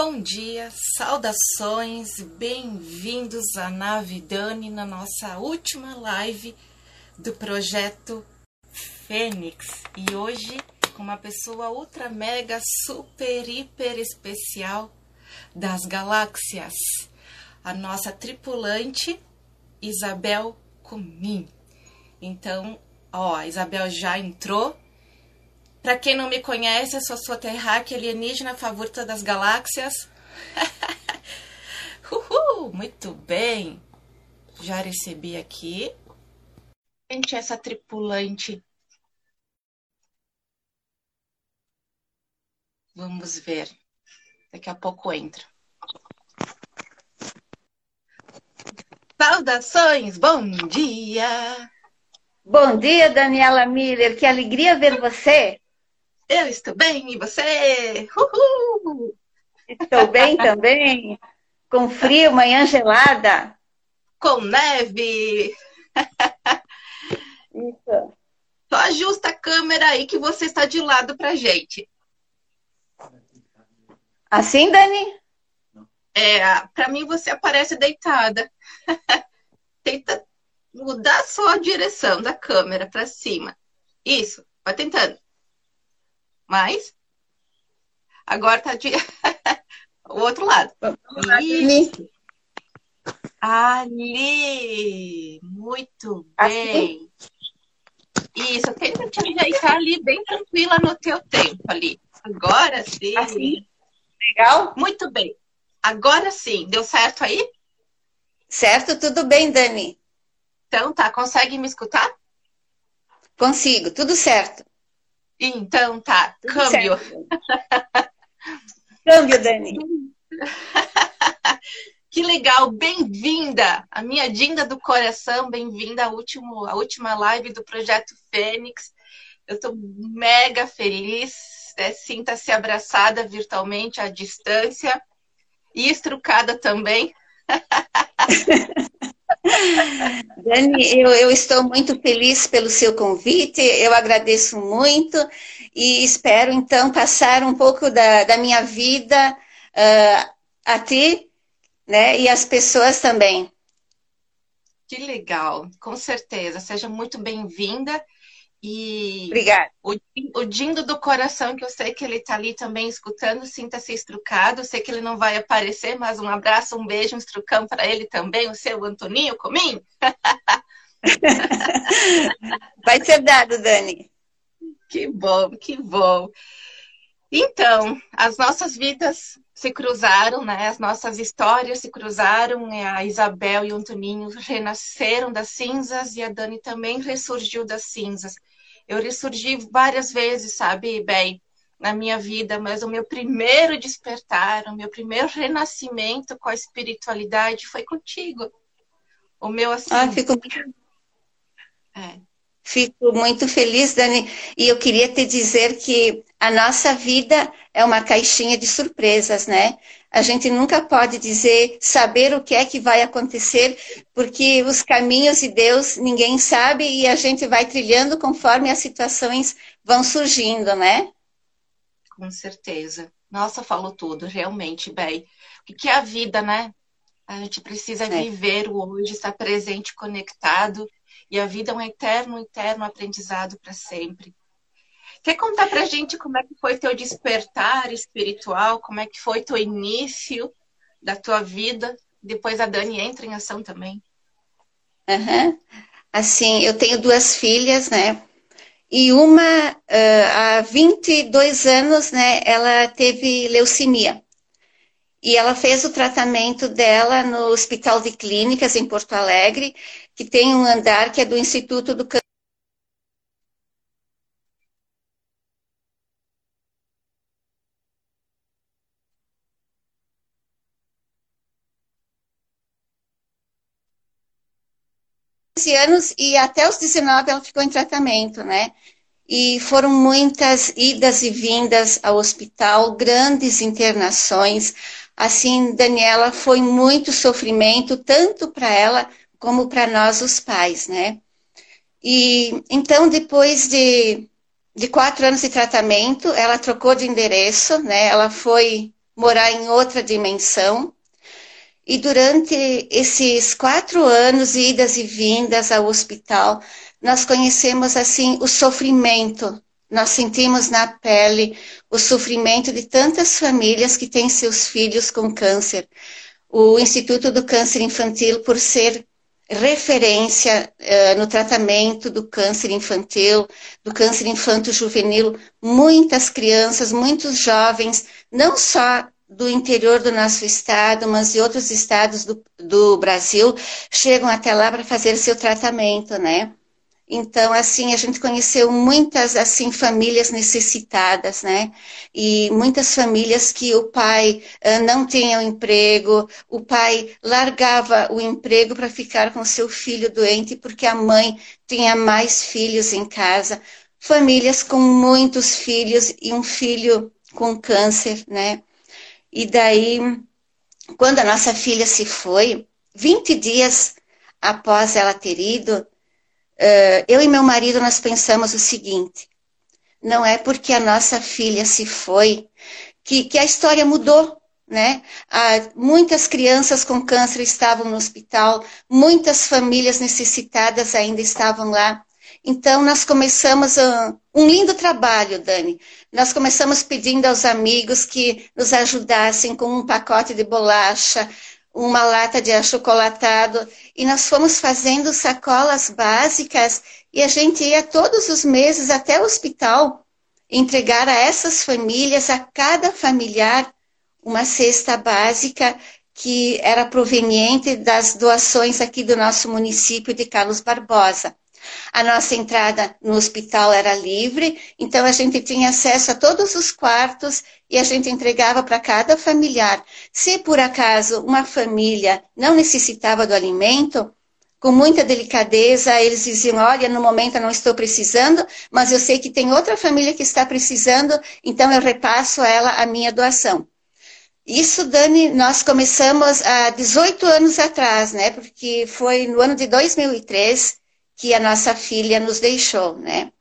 Bom dia, saudações, bem-vindos à Nave Dani na nossa última live do projeto Fênix. E hoje com uma pessoa ultra mega super hiper especial das galáxias, a nossa tripulante Isabel Comim. Então, ó, a Isabel já entrou para quem não me conhece, eu sou sua terráquea alienígena favorita das galáxias. Uhul, muito bem. Já recebi aqui. Gente, essa tripulante. Vamos ver. Daqui a pouco entra. Saudações, bom dia! Bom dia, Daniela Miller. Que alegria ver você. Eu estou bem, e você? Uhul! Estou bem também. Com frio, manhã gelada. Com neve. Isso. Só ajusta a câmera aí que você está de lado pra gente. Assim, Dani? É, para mim você aparece deitada. Tenta mudar só a direção da câmera para cima. Isso, vai tentando. Mais. Agora tá de. o outro lado. Isso. Ali. Muito bem. Isso, tenta te ajeitar ali bem tranquila no teu tempo ali. Agora sim. Assim? Legal? Muito bem. Agora sim. Deu certo aí? Certo, tudo bem, Dani. Então tá, consegue me escutar? Consigo, tudo certo. Então tá, câmbio. câmbio, Dani. que legal, bem-vinda, a minha Dinda do coração, bem-vinda à, último, à última live do Projeto Fênix. Eu estou mega feliz, né? sinta-se abraçada virtualmente à distância e estrucada também. Dani, eu, eu, estou muito feliz pelo seu convite, eu agradeço muito e espero então passar um pouco da, da minha vida uh, a ti né, e as pessoas também. Que legal, com certeza. Seja muito bem-vinda. E Obrigada. O, o Dindo do coração, que eu sei que ele está ali também escutando, sinta-se estrucado. Sei que ele não vai aparecer, mas um abraço, um beijo, um estrucão para ele também, o seu Antoninho Comim. vai ser dado, Dani. Que bom, que bom. Então, as nossas vidas se cruzaram, né? As nossas histórias se cruzaram. A Isabel e o Antoninho renasceram das cinzas e a Dani também ressurgiu das cinzas. Eu ressurgi várias vezes, sabe, bem, na minha vida, mas o meu primeiro despertar, o meu primeiro renascimento com a espiritualidade foi contigo. O meu assim. Ah, fico muito. É. Fico muito feliz, Dani, e eu queria te dizer que a nossa vida é uma caixinha de surpresas, né? A gente nunca pode dizer, saber o que é que vai acontecer, porque os caminhos de Deus ninguém sabe e a gente vai trilhando conforme as situações vão surgindo, né? Com certeza. Nossa, falou tudo, realmente, bem. O que é a vida, né? A gente precisa é. viver o hoje, estar presente, conectado. E a vida é um eterno, eterno aprendizado para sempre. Quer contar pra gente como é que foi teu despertar espiritual? Como é que foi teu início da tua vida? Depois a Dani entra em ação também. Uhum. Assim, eu tenho duas filhas, né? E uma, uh, há 22 anos, né, ela teve leucemia. E ela fez o tratamento dela no Hospital de Clínicas, em Porto Alegre, que tem um andar que é do Instituto do Câncer. 15 anos e até os 19 ela ficou em tratamento, né? E foram muitas idas e vindas ao hospital, grandes internações. Assim, Daniela, foi muito sofrimento, tanto para ela como para nós, os pais, né? E então, depois de, de quatro anos de tratamento, ela trocou de endereço, né? Ela foi morar em outra dimensão. E durante esses quatro anos, idas e vindas ao hospital, nós conhecemos assim o sofrimento. Nós sentimos na pele o sofrimento de tantas famílias que têm seus filhos com câncer. O Instituto do Câncer Infantil, por ser referência uh, no tratamento do câncer infantil, do câncer infanto-juvenil, muitas crianças, muitos jovens, não só do interior do nosso estado, mas de outros estados do, do Brasil, chegam até lá para fazer seu tratamento, né? Então, assim, a gente conheceu muitas, assim, famílias necessitadas, né? E muitas famílias que o pai uh, não tinha um emprego, o pai largava o emprego para ficar com seu filho doente porque a mãe tinha mais filhos em casa. Famílias com muitos filhos e um filho com câncer, né? E daí, quando a nossa filha se foi, 20 dias após ela ter ido, uh, eu e meu marido nós pensamos o seguinte: não é porque a nossa filha se foi que, que a história mudou, né? Ah, muitas crianças com câncer estavam no hospital, muitas famílias necessitadas ainda estavam lá. Então, nós começamos uh, um lindo trabalho, Dani. Nós começamos pedindo aos amigos que nos ajudassem com um pacote de bolacha, uma lata de achocolatado, e nós fomos fazendo sacolas básicas e a gente ia todos os meses até o hospital entregar a essas famílias, a cada familiar, uma cesta básica que era proveniente das doações aqui do nosso município de Carlos Barbosa. A nossa entrada no hospital era livre, então a gente tinha acesso a todos os quartos e a gente entregava para cada familiar. Se por acaso uma família não necessitava do alimento, com muita delicadeza, eles diziam: Olha, no momento eu não estou precisando, mas eu sei que tem outra família que está precisando, então eu repasso a ela a minha doação. Isso, Dani, nós começamos há 18 anos atrás, né? Porque foi no ano de 2003 que a nossa filha nos deixou, né?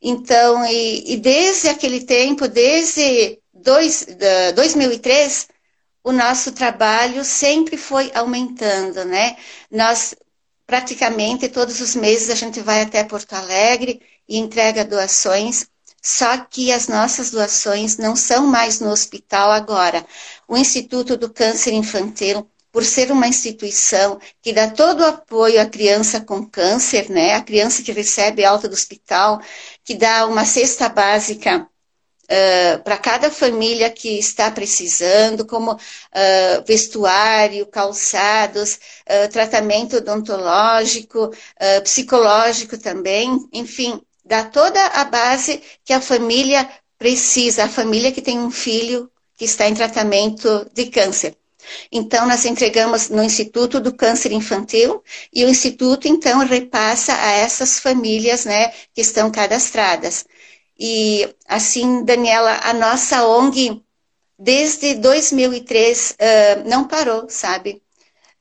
Então, e, e desde aquele tempo, desde dois, 2003, o nosso trabalho sempre foi aumentando, né? Nós, praticamente, todos os meses a gente vai até Porto Alegre e entrega doações, só que as nossas doações não são mais no hospital agora. O Instituto do Câncer Infantil por ser uma instituição que dá todo o apoio à criança com câncer, né? A criança que recebe alta do hospital, que dá uma cesta básica Uh, para cada família que está precisando, como uh, vestuário, calçados, uh, tratamento odontológico, psicológico também, enfim, dá toda a base que a família precisa, a família que tem um filho que está em tratamento de câncer. Então, nós entregamos no Instituto do Câncer Infantil e o Instituto, então, repassa a essas famílias né, que estão cadastradas. E, assim, Daniela, a nossa ONG, desde 2003, uh, não parou, sabe?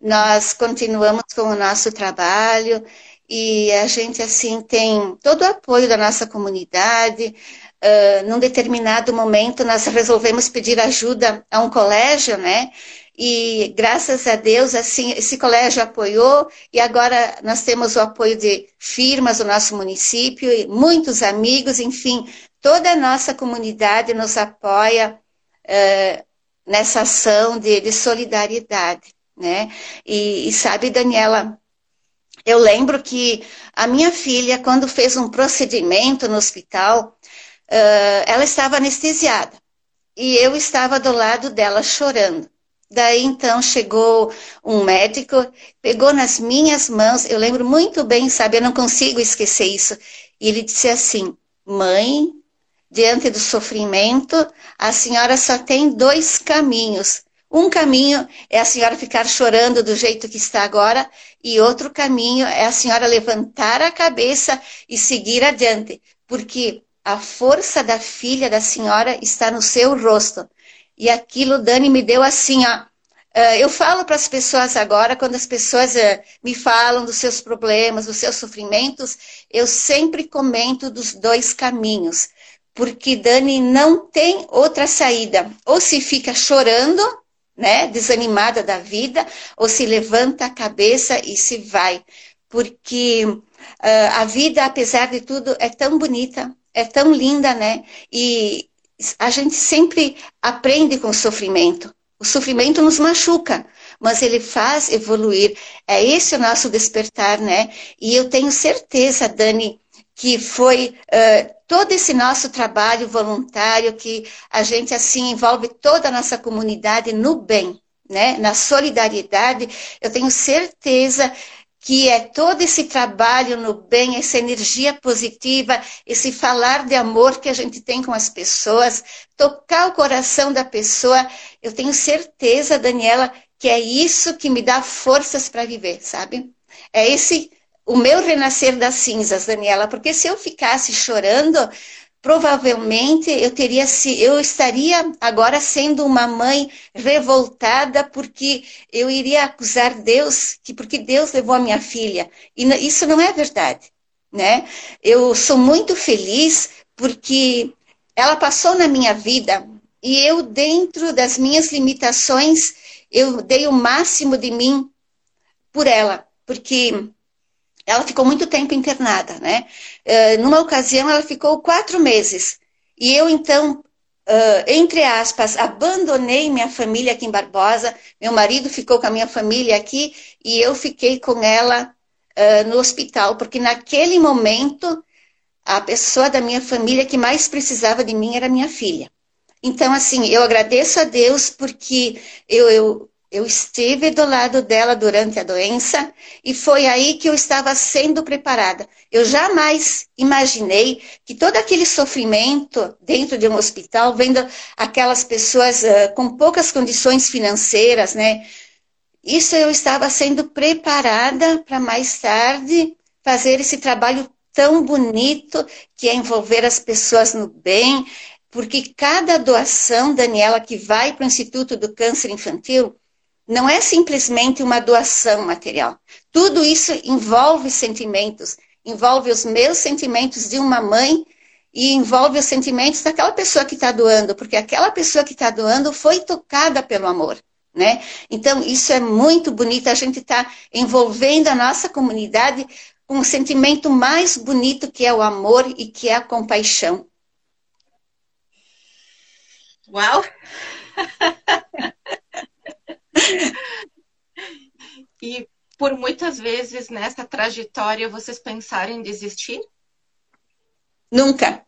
Nós continuamos com o nosso trabalho e a gente, assim, tem todo o apoio da nossa comunidade. Uh, num determinado momento, nós resolvemos pedir ajuda a um colégio, né? E graças a Deus, assim, esse colégio apoiou e agora nós temos o apoio de firmas do nosso município, muitos amigos, enfim, toda a nossa comunidade nos apoia uh, nessa ação de, de, solidariedade, né? E, e sabe, Daniela, eu lembro que a minha filha, quando fez um procedimento no hospital, uh, ela estava anestesiada e eu estava do lado dela chorando. Daí então chegou um médico, pegou nas minhas mãos, eu lembro muito bem, sabe, eu não consigo esquecer isso. E ele disse assim: Mãe, diante do sofrimento, a senhora só tem dois caminhos. Um caminho é a senhora ficar chorando do jeito que está agora, e outro caminho é a senhora levantar a cabeça e seguir adiante, porque a força da filha da senhora está no seu rosto. E aquilo, Dani, me deu assim, ó. Uh, eu falo para as pessoas agora, quando as pessoas uh, me falam dos seus problemas, dos seus sofrimentos, eu sempre comento dos dois caminhos. porque Dani não tem outra saída. Ou se fica chorando, né, desanimada da vida, ou se levanta a cabeça e se vai. Porque uh, a vida, apesar de tudo, é tão bonita, é tão linda, né? E a gente sempre aprende com o sofrimento. O sofrimento nos machuca, mas ele faz evoluir. É esse o nosso despertar, né? E eu tenho certeza, Dani, que foi uh, todo esse nosso trabalho voluntário, que a gente assim envolve toda a nossa comunidade no bem, né? Na solidariedade. Eu tenho certeza que é todo esse trabalho no bem, essa energia positiva, esse falar de amor que a gente tem com as pessoas, tocar o coração da pessoa. Eu tenho certeza, Daniela, que é isso que me dá forças para viver, sabe? É esse o meu renascer das cinzas, Daniela, porque se eu ficasse chorando, provavelmente eu teria se eu estaria agora sendo uma mãe revoltada porque eu iria acusar Deus que porque Deus levou a minha filha e isso não é verdade, né? Eu sou muito feliz porque ela passou na minha vida e eu dentro das minhas limitações eu dei o máximo de mim por ela, porque ela ficou muito tempo internada, né? Uh, numa ocasião, ela ficou quatro meses. E eu, então, uh, entre aspas, abandonei minha família aqui em Barbosa. Meu marido ficou com a minha família aqui e eu fiquei com ela uh, no hospital, porque naquele momento, a pessoa da minha família que mais precisava de mim era minha filha. Então, assim, eu agradeço a Deus porque eu, eu eu estive do lado dela durante a doença e foi aí que eu estava sendo preparada. Eu jamais imaginei que todo aquele sofrimento dentro de um hospital, vendo aquelas pessoas uh, com poucas condições financeiras, né? Isso eu estava sendo preparada para mais tarde fazer esse trabalho tão bonito que é envolver as pessoas no bem, porque cada doação, Daniela, que vai para o Instituto do Câncer Infantil, não é simplesmente uma doação material. Tudo isso envolve sentimentos, envolve os meus sentimentos de uma mãe e envolve os sentimentos daquela pessoa que está doando, porque aquela pessoa que está doando foi tocada pelo amor. Né? Então, isso é muito bonito, a gente está envolvendo a nossa comunidade com o sentimento mais bonito que é o amor e que é a compaixão. Uau! e por muitas vezes nessa trajetória vocês pensaram em desistir? Nunca.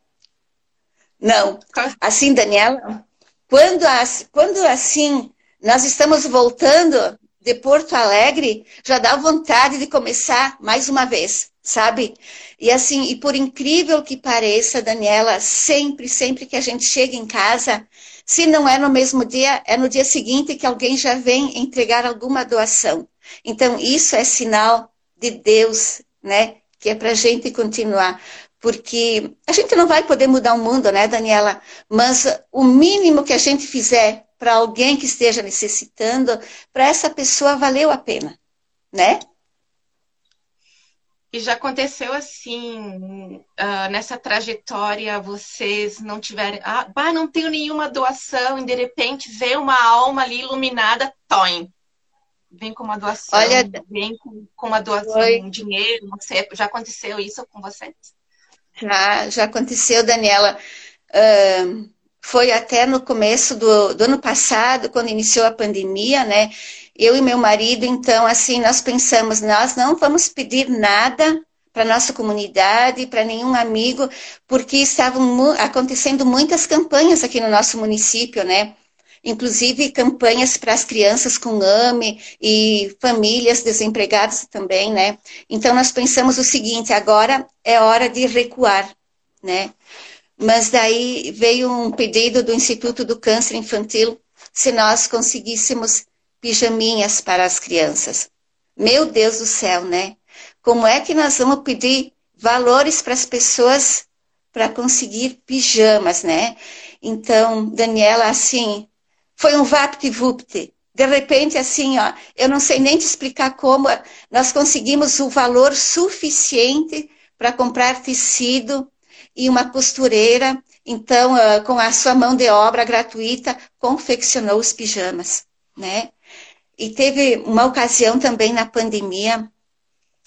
Não. Assim, Daniela, quando, quando assim nós estamos voltando de Porto Alegre, já dá vontade de começar mais uma vez, sabe? E assim, e por incrível que pareça, Daniela, sempre, sempre que a gente chega em casa, se não é no mesmo dia, é no dia seguinte que alguém já vem entregar alguma doação. Então, isso é sinal de Deus, né? Que é para a gente continuar. Porque a gente não vai poder mudar o mundo, né, Daniela? Mas o mínimo que a gente fizer para alguém que esteja necessitando, para essa pessoa valeu a pena, né? E já aconteceu assim, uh, nessa trajetória, vocês não tiverem. Ah, bah, não tenho nenhuma doação, e de repente vê uma alma ali iluminada, toim. Vem com uma doação, Olha, vem com, com uma doação, um dinheiro, não sei. Já aconteceu isso com vocês? Já, já aconteceu, Daniela. Uh, foi até no começo do, do ano passado, quando iniciou a pandemia, né? Eu e meu marido, então, assim, nós pensamos, nós não vamos pedir nada para nossa comunidade, para nenhum amigo, porque estavam acontecendo muitas campanhas aqui no nosso município, né? Inclusive campanhas para as crianças com AME e famílias desempregadas também, né? Então nós pensamos o seguinte, agora é hora de recuar, né? Mas daí veio um pedido do Instituto do Câncer Infantil se nós conseguíssemos pijaminhas para as crianças. Meu Deus do céu, né? Como é que nós vamos pedir valores para as pessoas para conseguir pijamas, né? Então, Daniela, assim, foi um vapt-vupt. De repente, assim, ó, eu não sei nem te explicar como nós conseguimos o valor suficiente para comprar tecido e uma costureira Então, uh, com a sua mão de obra gratuita, confeccionou os pijamas, né? E teve uma ocasião também na pandemia,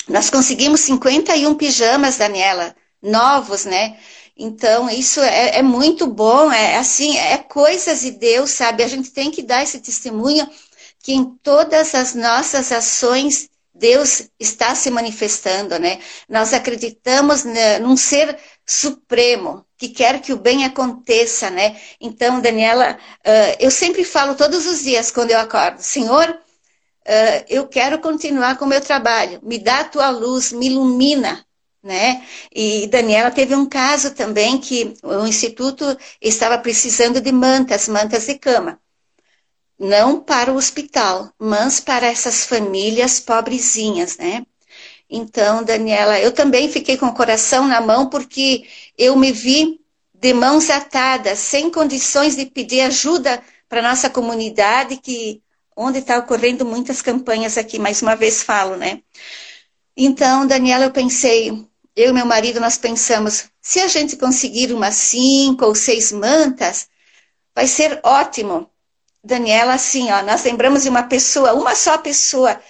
nós conseguimos 51 pijamas, Daniela, novos, né? Então, isso é, é, muito bom, é assim, é coisas de Deus, sabe? A gente tem que dar esse testemunho que em todas as nossas ações Deus está se manifestando, né? Nós acreditamos né, num ser supremo que quer que o bem aconteça, né? Então, Daniela, uh, eu sempre falo todos os dias quando eu acordo, Senhor, uh, eu quero continuar com o meu trabalho, me dá a tua luz, me ilumina, né? E Daniela teve um caso também que o instituto estava precisando de mantas, mantas de cama não para o hospital, mas para essas famílias pobrezinhas, né? Então, Daniela, eu também fiquei com o coração na mão porque eu me vi de mãos atadas, sem condições de pedir ajuda para nossa comunidade, que onde está ocorrendo muitas campanhas aqui, mais uma vez falo, né? Então, Daniela, eu pensei, eu e meu marido, nós pensamos, se a gente conseguir umas cinco ou seis mantas, vai ser ótimo, Daniela, assim, ó, nós lembramos de uma pessoa, uma só pessoa,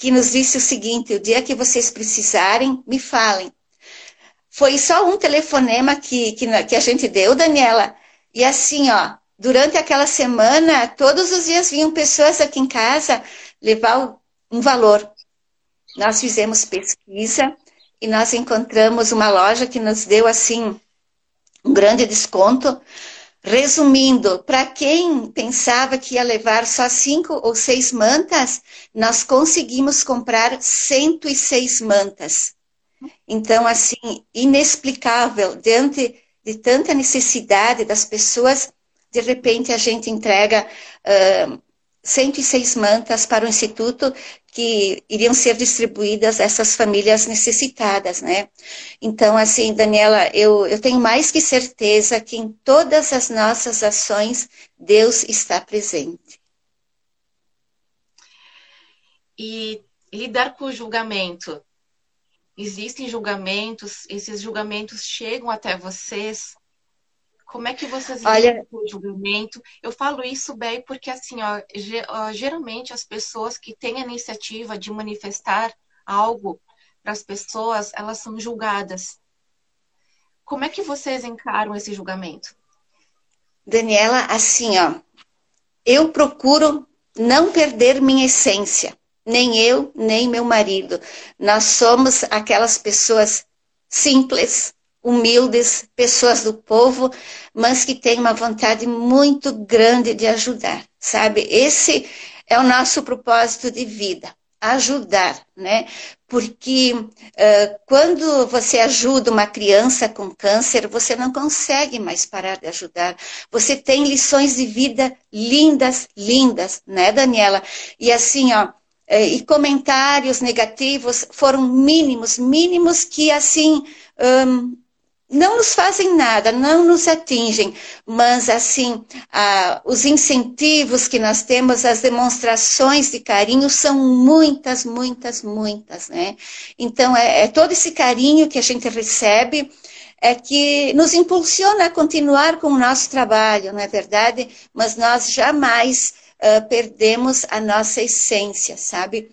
que nos disse o seguinte: o dia que vocês precisarem, me falem. Foi só um telefonema que, que, que a gente deu, Daniela. E assim, ó, durante aquela semana, todos os dias vinham pessoas aqui em casa levar um valor. Nós fizemos pesquisa e nós encontramos uma loja que nos deu, assim, um grande desconto Resumindo, para quem pensava que ia levar só cinco ou seis mantas, nós conseguimos comprar 106 mantas. Então, assim, inexplicável, diante de tanta necessidade das pessoas, de repente a gente entrega uh, 106 mantas para o Instituto que iriam ser distribuídas a essas famílias necessitadas, né? Então, assim, Daniela, eu, eu tenho mais que certeza que em todas as nossas ações Deus está presente. E lidar com o julgamento. Existem julgamentos, esses julgamentos chegam até vocês como é que vocês Olha... o julgamento? Eu falo isso bem porque, assim, ó, geralmente as pessoas que têm a iniciativa de manifestar algo para as pessoas, elas são julgadas. Como é que vocês encaram esse julgamento? Daniela, assim, ó, eu procuro não perder minha essência, nem eu, nem meu marido. Nós somos aquelas pessoas simples, humildes, pessoas do povo, mas que têm uma vontade muito grande de ajudar, sabe? Esse é o nosso propósito de vida, ajudar, né? Porque uh, quando você ajuda uma criança com câncer, você não consegue mais parar de ajudar. Você tem lições de vida lindas, lindas, né, Daniela? E assim, ó, e comentários negativos foram mínimos, mínimos que assim um, não nos fazem nada, não nos atingem, mas assim, ah, os incentivos que nós temos, as demonstrações de carinho são muitas, muitas, muitas, né? Então, é, é todo esse carinho que a gente recebe é que nos impulsiona a continuar com o nosso trabalho, não é verdade? Mas nós jamais uh, perdemos a nossa essência, sabe?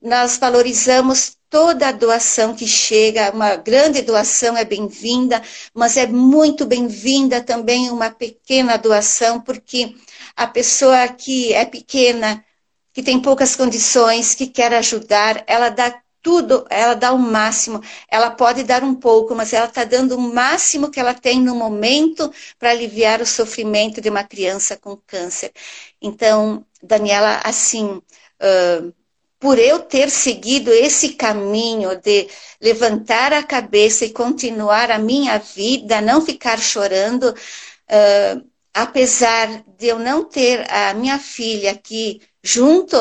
Nós valorizamos toda a doação que chega, uma grande doação é bem-vinda, mas é muito bem-vinda também uma pequena doação, porque a pessoa que é pequena, que tem poucas condições, que quer ajudar, ela dá tudo, ela dá o máximo. Ela pode dar um pouco, mas ela está dando o máximo que ela tem no momento para aliviar o sofrimento de uma criança com câncer. Então, Daniela, assim, uh, por eu ter seguido esse caminho de levantar a cabeça e continuar a minha vida, não ficar chorando, uh, apesar de eu não ter a minha filha aqui junto,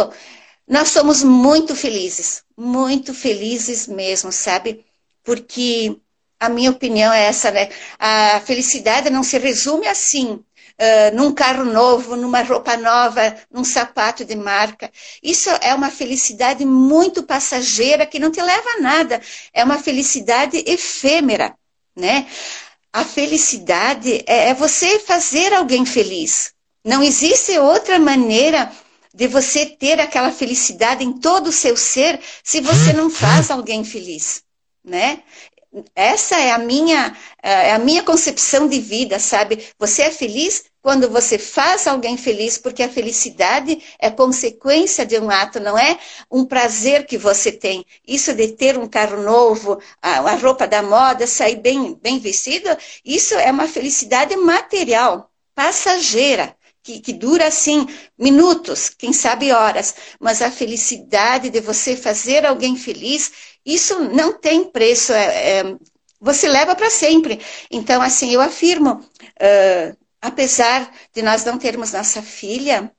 nós somos muito felizes, muito felizes mesmo, sabe? Porque a minha opinião é essa, né? A felicidade não se resume assim, num carro novo, numa roupa nova, num sapato de marca. Isso é uma felicidade muito passageira que não te leva a nada. É uma felicidade efêmera, né? a felicidade é, é você fazer alguém feliz. Não existe outra maneira de você ter aquela felicidade em todo o seu ser se você não faz alguém feliz, né? Essa é a minha é a minha concepção de vida, sabe? Você é feliz quando você faz alguém feliz, porque a felicidade é consequência de um ato, não é um prazer que você tem. Isso de ter um carro novo, a, roupa da moda, sair bem, bem vestido, isso é uma felicidade material, passageira. Que, que, dura assim minutos, quem sabe horas, mas a felicidade de você fazer alguém feliz, isso não tem preço, é, é, você leva para sempre. Então, assim, eu afirmo, uh, apesar de nós não termos nossa filha,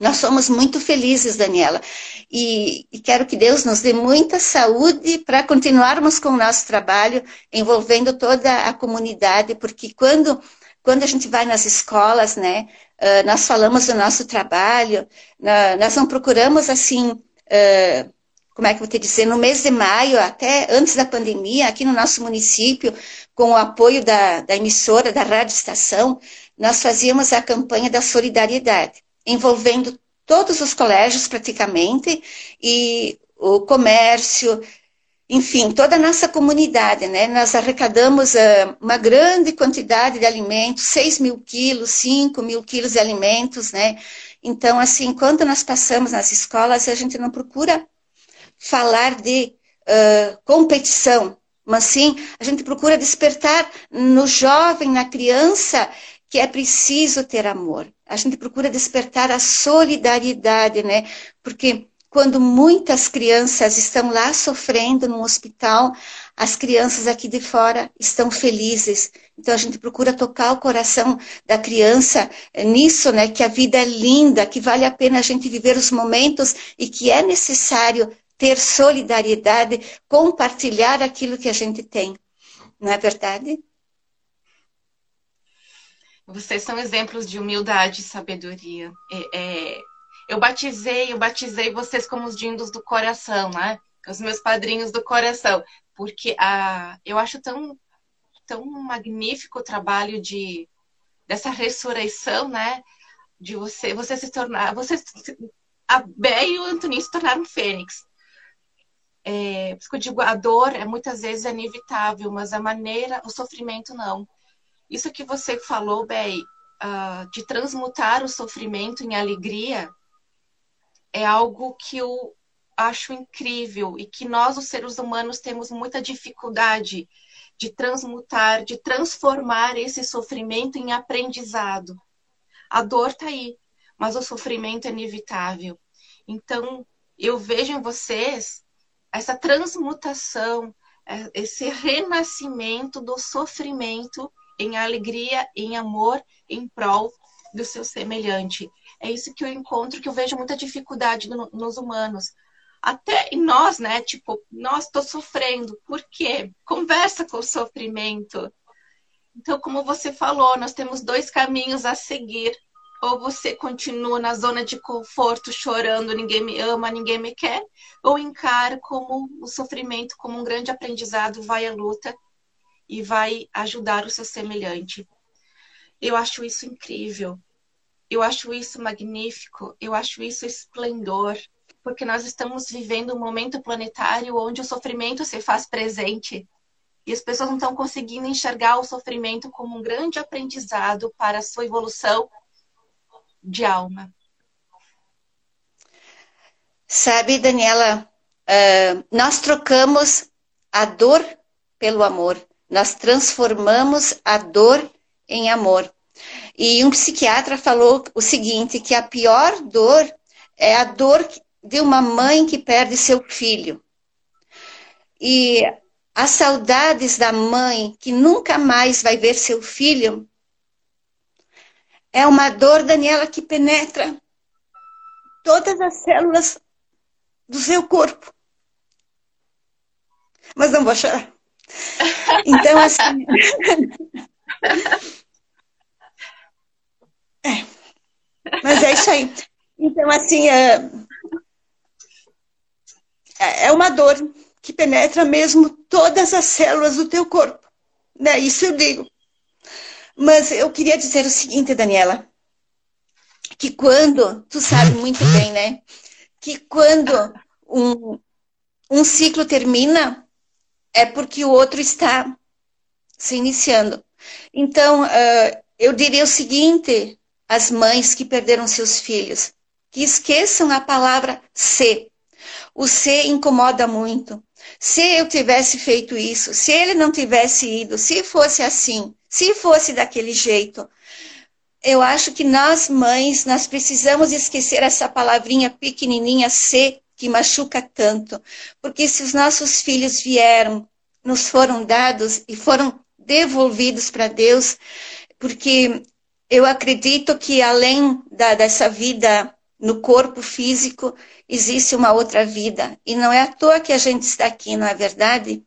nós somos muito felizes, Daniela. E, e quero que Deus nos dê muita saúde para continuarmos com o nosso trabalho, envolvendo toda a comunidade, porque quando, quando a gente vai nas escolas, né, uh, nós falamos do nosso trabalho, uh, nós não procuramos assim. Uh, como é que eu vou te dizer, no mês de maio, até antes da pandemia, aqui no nosso município, com o apoio da, da emissora, da Rádio Estação, nós fazíamos a campanha da solidariedade, envolvendo todos os colégios praticamente, e o comércio, enfim, toda a nossa comunidade, né? Nós arrecadamos uh, uma grande quantidade de alimentos, 6 mil quilos, 5 mil quilos de alimentos, né? Então, assim, quando nós passamos nas escolas, a gente não procura falar de uh, competição, mas sim a gente procura despertar no jovem, na criança, que é preciso ter amor. A gente procura despertar a solidariedade, né? Porque quando muitas crianças estão lá sofrendo no hospital, as crianças aqui de fora estão felizes. Então a gente procura tocar o coração da criança nisso, né? Que a vida é linda, que vale a pena a gente viver os momentos e que é necessário ter solidariedade, compartilhar aquilo que a gente tem. Não é verdade? Vocês são exemplos de humildade e sabedoria. É, é, eu batizei, eu batizei vocês como os dindos do coração, né? Os meus padrinhos do coração, porque a, eu acho tão, tão magnífico o trabalho de dessa ressurreição, né? De você, você se tornar, você, a Bé e o Antoninho se tornaram fênix é, porque eu digo, a dor é muitas vezes é inevitável, mas a maneira, o sofrimento não. Isso que você falou, Bey, uh, de transmutar o sofrimento em alegria, é algo que eu acho incrível e que nós, os seres humanos, temos muita dificuldade de transmutar, de transformar esse sofrimento em aprendizado. A dor está aí, mas o sofrimento é inevitável. Então, eu vejo em vocês essa transmutação, é, esse renascimento do sofrimento em alegria, em amor, em prol do seu semelhante. É isso que eu encontro, que eu vejo muita dificuldade no, nos humanos. Até em nós, né? Tipo, nós estou sofrendo. Por quê? Conversa com o sofrimento. Então, como você falou, nós temos dois caminhos a seguir ou você continua na zona de conforto, chorando, ninguém me ama, ninguém me quer, ou encara como o sofrimento como um grande aprendizado, vai à luta e vai ajudar o seu semelhante. Eu acho isso incrível. Eu acho isso magnífico, eu acho isso esplendor, porque nós estamos vivendo um momento planetário onde o sofrimento se faz presente. E as pessoas não estão conseguindo enxergar o sofrimento como um grande aprendizado para a sua evolução de alma. Sabe, Daniela, uh, nós trocamos a dor pelo amor, nós transformamos a dor em amor. E um psiquiatra falou o seguinte: que a pior dor é a dor de uma mãe que perde seu filho. E as saudades da mãe que nunca mais vai ver seu filho é uma dor, Daniela, que penetra todas as células do seu corpo. Mas não vou chorar. Então, assim. é. É isso aí. Então, assim, é... é uma dor que penetra mesmo todas as células do teu corpo. né? Isso eu digo. Mas eu queria dizer o seguinte, Daniela, que quando, tu sabe muito bem, né? Que quando um, um ciclo termina, é porque o outro está se iniciando. Então, uh, eu diria o seguinte às mães que perderam seus filhos, que esqueçam a palavra se. O se incomoda muito. Se eu tivesse feito isso, se ele não tivesse ido, se fosse assim, se fosse daquele jeito, eu acho que nós mães, nós precisamos esquecer essa palavrinha pequenininha se que machuca tanto, porque se os nossos filhos vieram, nos foram dados e foram devolvidos para Deus, porque eu acredito que além da, dessa vida no corpo físico, existe uma outra vida. E não é à toa que a gente está aqui, não é verdade?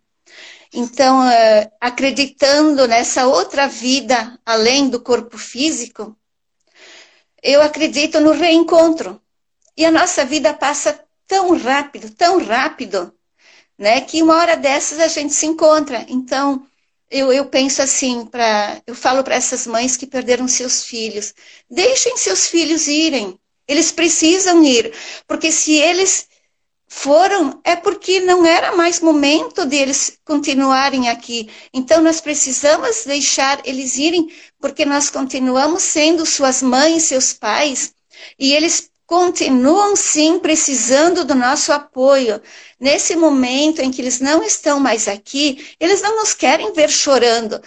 Então, uh, acreditando nessa outra vida além do corpo físico, eu acredito no reencontro. E a nossa vida passa tão rápido, tão rápido, né, que uma hora dessas a gente se encontra. Então, eu, eu penso assim, pra, eu falo para essas mães que perderam seus filhos, deixem seus filhos irem. Eles precisam ir, porque se eles foram, é porque não era mais momento deles continuarem aqui. Então, nós precisamos deixar eles irem, porque nós continuamos sendo suas mães, seus pais, e eles continuam sim precisando do nosso apoio. Nesse momento em que eles não estão mais aqui, eles não nos querem ver chorando.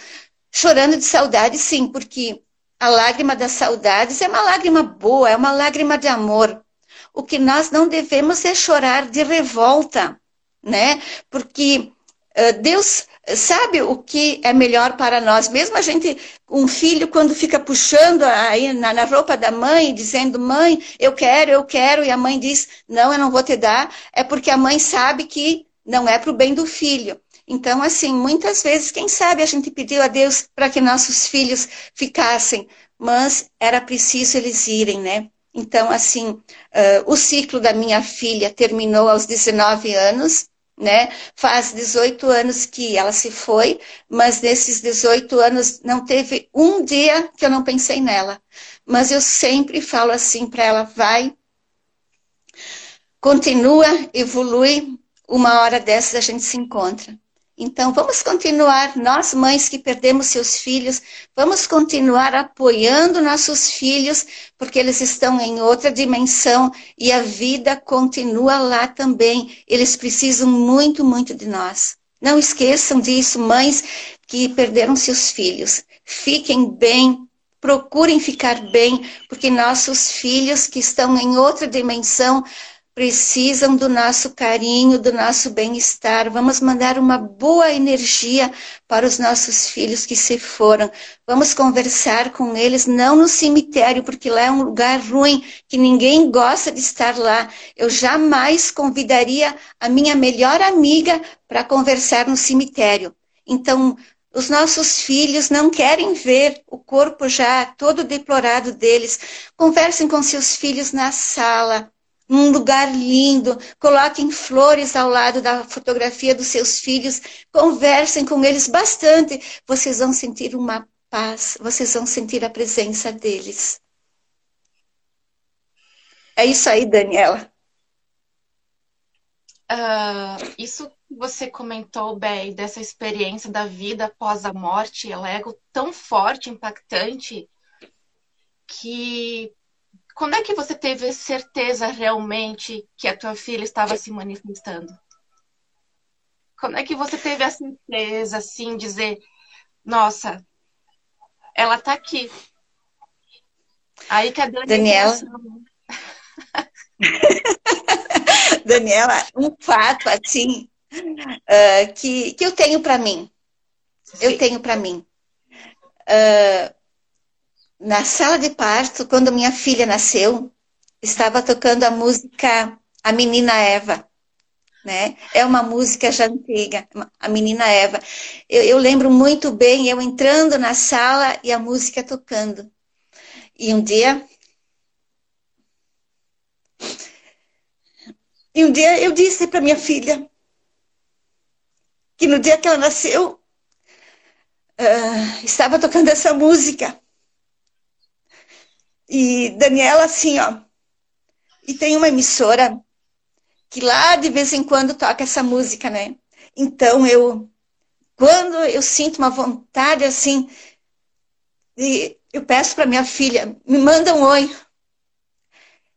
Chorando de saudade, sim, porque a lágrima das saudades é uma lágrima boa, é uma lágrima de amor. O que nós não devemos é chorar de revolta, né? Porque Deus sabe o que é melhor para nós. Mesmo a gente, um filho, quando fica puxando aí na, na, roupa da mãe, dizendo, mãe, eu quero, eu quero, e a mãe diz, não, eu não vou te dar, é porque a mãe sabe que não é para o bem do filho. Então, assim, muitas vezes, quem sabe a gente pediu a Deus para que nossos filhos ficassem, mas era preciso eles irem, né? Então, assim, uh, o ciclo da minha filha terminou aos 19 anos, né? Faz 18 anos que ela se foi, mas nesses 18 anos não teve um dia que eu não pensei nela. Mas eu sempre falo assim para ela: vai, continua, evolui, uma hora dessas a gente se encontra. Então, vamos continuar, nós mães que perdemos seus filhos, vamos continuar apoiando nossos filhos, porque eles estão em outra dimensão e a vida continua lá também. Eles precisam muito, muito de nós. Não esqueçam disso, mães que perderam seus filhos. Fiquem bem, procurem ficar bem, porque nossos filhos que estão em outra dimensão precisam do nosso carinho, do nosso bem-estar. Vamos mandar uma boa energia para os nossos filhos que se foram. Vamos conversar com eles, não no cemitério, porque lá é um lugar ruim, que ninguém gosta de estar lá. Eu jamais convidaria a minha melhor amiga para conversar no cemitério. Então, os nossos filhos não querem ver o corpo já todo deplorado deles. Conversem com seus filhos na sala, num lugar lindo, coloquem flores ao lado da fotografia dos seus filhos, conversem com eles bastante, vocês vão sentir uma paz, vocês vão sentir a presença deles. É isso aí, Daniela. Uh, isso que você comentou, Bey, dessa experiência da vida após a morte, ela é algo tão forte, impactante, que quando é que você teve certeza realmente que a tua filha estava se manifestando? Quando é que você teve a certeza, assim, dizer, nossa, ela está aqui. Aí que a Dani Daniela. Daniela, um fato assim uh, que, que eu tenho para mim. Sim. Eu tenho para mim. Uh, na sala de parto, quando minha filha nasceu, estava tocando a música A Menina Eva. Né? É uma música já antiga, a Menina Eva. Eu, eu lembro muito bem eu entrando na sala e a música tocando. E um dia. E um dia eu disse para minha filha que no dia que ela nasceu, uh, estava tocando essa música. E Daniela, assim, ó. E tem uma emissora que lá de vez em quando toca essa música, né? Então eu, quando eu sinto uma vontade assim, eu peço para minha filha, me manda um oi.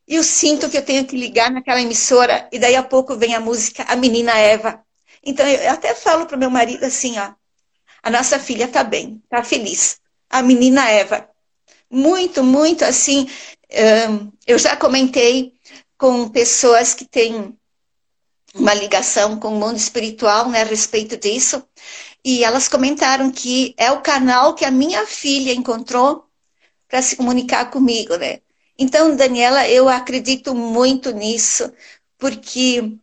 E eu sinto que eu tenho que ligar naquela emissora, e daí a pouco vem a música A Menina Eva. Então eu até falo para meu marido assim, ó, a nossa filha tá bem, tá feliz. A menina Eva. Muito, muito assim. eu já comentei com pessoas que têm uma ligação com o mundo espiritual né, a respeito disso. E elas comentaram que é o canal que a minha filha encontrou para se comunicar comigo, né? Então, Daniela, eu acredito muito nisso, porque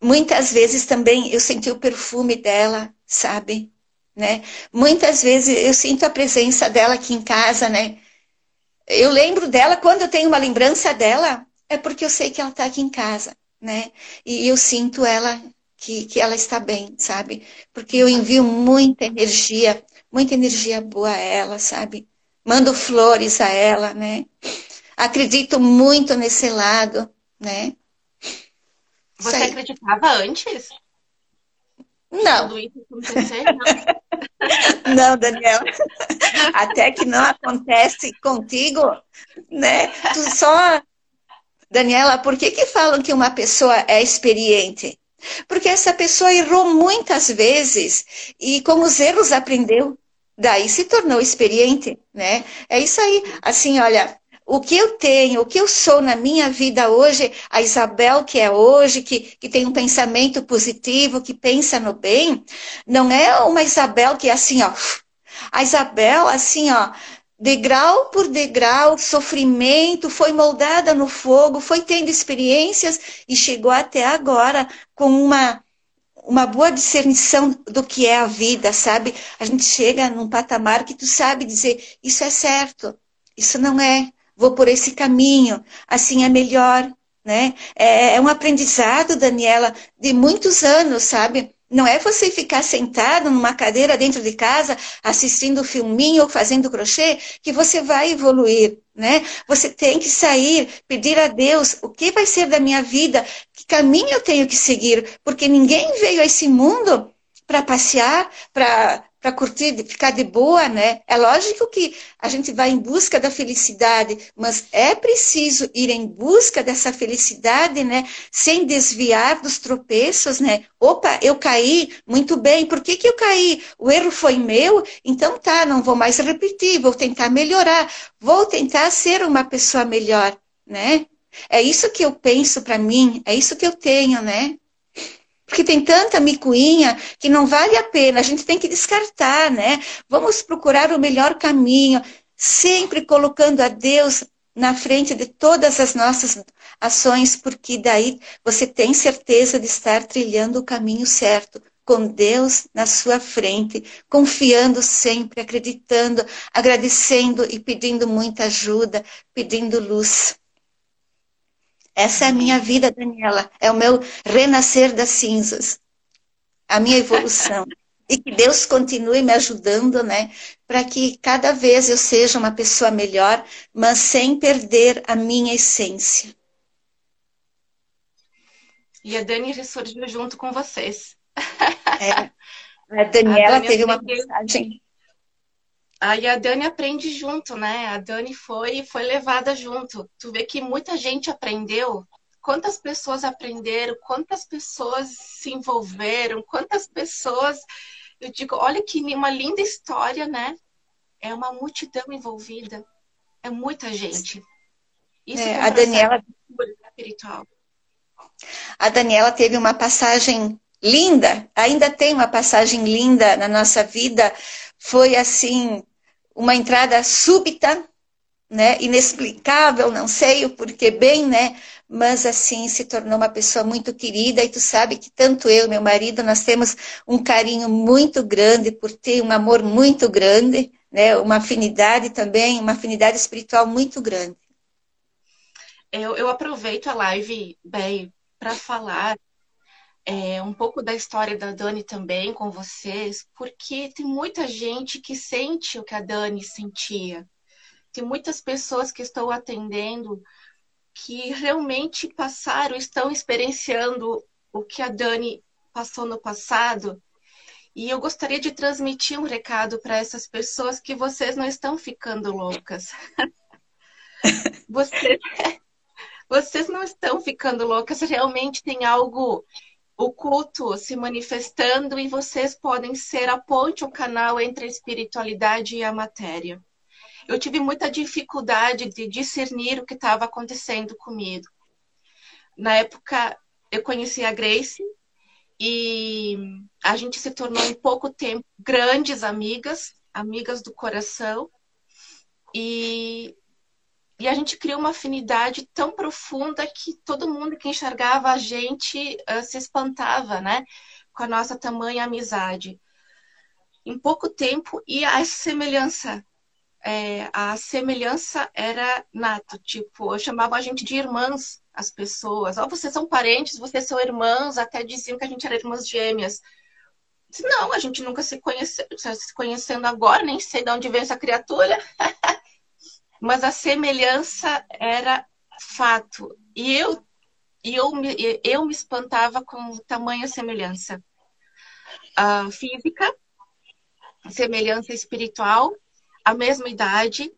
muitas vezes também eu senti o perfume dela, sabe? Né? Muitas vezes eu sinto a presença dela aqui em casa, né? Eu lembro dela, quando eu tenho uma lembrança dela, é porque eu sei que ela está aqui em casa, né? E eu sinto ela que, que ela está bem, sabe? Porque eu envio muita energia, muita energia boa a ela, sabe? Mando flores a ela, né? Acredito muito nesse lado, né? Você acreditava antes? Não. Não. não, Daniela. Até que não acontece contigo, né? Tu só Daniela, por que, que falam que uma pessoa é experiente? Porque essa pessoa errou muitas vezes e com os erros aprendeu. Daí se tornou experiente, né? É isso aí. Assim, olha, o que eu tenho, o que eu sou na minha vida hoje, a Isabel que é hoje, que, que tem um pensamento positivo, que pensa no bem, não é uma Isabel que é assim, ó. A Isabel, assim, ó, degrau por degrau, sofrimento, foi moldada no fogo, foi tendo experiências e chegou até agora com uma uma boa discernição do que é a vida, sabe? A gente chega num patamar que tu sabe dizer isso é certo, isso não é, vou por esse caminho, assim é melhor, né? É, é um aprendizado, Daniela, de muitos anos, sabe? Não é você ficar sentado numa cadeira dentro de casa, assistindo filminho ou fazendo crochê, que você vai evoluir, né? Você tem que sair, pedir a Deus o que vai ser da minha vida, que caminho eu tenho que seguir, porque ninguém veio a esse mundo para passear, para para curtir, ficar de boa, né? É lógico que a gente vai em busca da felicidade, mas é preciso ir em busca dessa felicidade, né? Sem desviar dos tropeços, né? Opa, eu caí, muito bem, por que, que eu caí? O erro foi meu, então tá, não vou mais repetir, vou tentar melhorar, vou tentar ser uma pessoa melhor, né? É isso que eu penso para mim, é isso que eu tenho, né? Porque tem tanta micuinha que não vale a pena, a gente tem que descartar, né? Vamos procurar o melhor caminho, sempre colocando a Deus na frente de todas as nossas ações, porque daí você tem certeza de estar trilhando o caminho certo, com Deus na sua frente, confiando sempre, acreditando, agradecendo e pedindo muita ajuda, pedindo luz. Essa é a minha vida, Daniela. É o meu renascer das cinzas. A minha evolução. e que Deus continue me ajudando, né? Para que cada vez eu seja uma pessoa melhor, mas sem perder a minha essência. E a Dani ressurgiu junto com vocês. É. A Daniela a teve uma mensagem Aí a Dani aprende junto, né? A Dani foi foi levada junto. Tu vê que muita gente aprendeu. Quantas pessoas aprenderam, quantas pessoas se envolveram, quantas pessoas. Eu digo, olha que uma linda história, né? É uma multidão envolvida. É muita gente. Isso é, a Daniela espiritual. A Daniela teve uma passagem linda, ainda tem uma passagem linda na nossa vida. Foi assim, uma entrada súbita, né, inexplicável, não sei o porquê bem, né, mas assim se tornou uma pessoa muito querida e tu sabe que tanto eu meu marido nós temos um carinho muito grande por ter um amor muito grande, né, uma afinidade também, uma afinidade espiritual muito grande. Eu, eu aproveito a live, bem, para falar é, um pouco da história da Dani também com vocês, porque tem muita gente que sente o que a Dani sentia. Tem muitas pessoas que estou atendendo que realmente passaram, estão experienciando o que a Dani passou no passado. E eu gostaria de transmitir um recado para essas pessoas que vocês não estão ficando loucas. vocês, vocês não estão ficando loucas, realmente tem algo oculto se manifestando e vocês podem ser a ponte, o canal entre a espiritualidade e a matéria. Eu tive muita dificuldade de discernir o que estava acontecendo comigo. Na época, eu conheci a Grace e a gente se tornou em pouco tempo grandes amigas, amigas do coração. E e a gente criou uma afinidade tão profunda que todo mundo que enxergava a gente uh, se espantava, né? Com a nossa tamanha amizade. Em pouco tempo, e a semelhança, é, a semelhança era nato, tipo, eu chamava a gente de irmãs, as pessoas. Ó, oh, vocês são parentes, vocês são irmãs, até diziam que a gente era irmãs gêmeas. Não, a gente nunca se conheceu, se conhecendo agora, nem sei de onde veio essa criatura. mas a semelhança era fato. E eu, e eu, me, eu me espantava com tamanha semelhança. A física, semelhança espiritual, a mesma idade.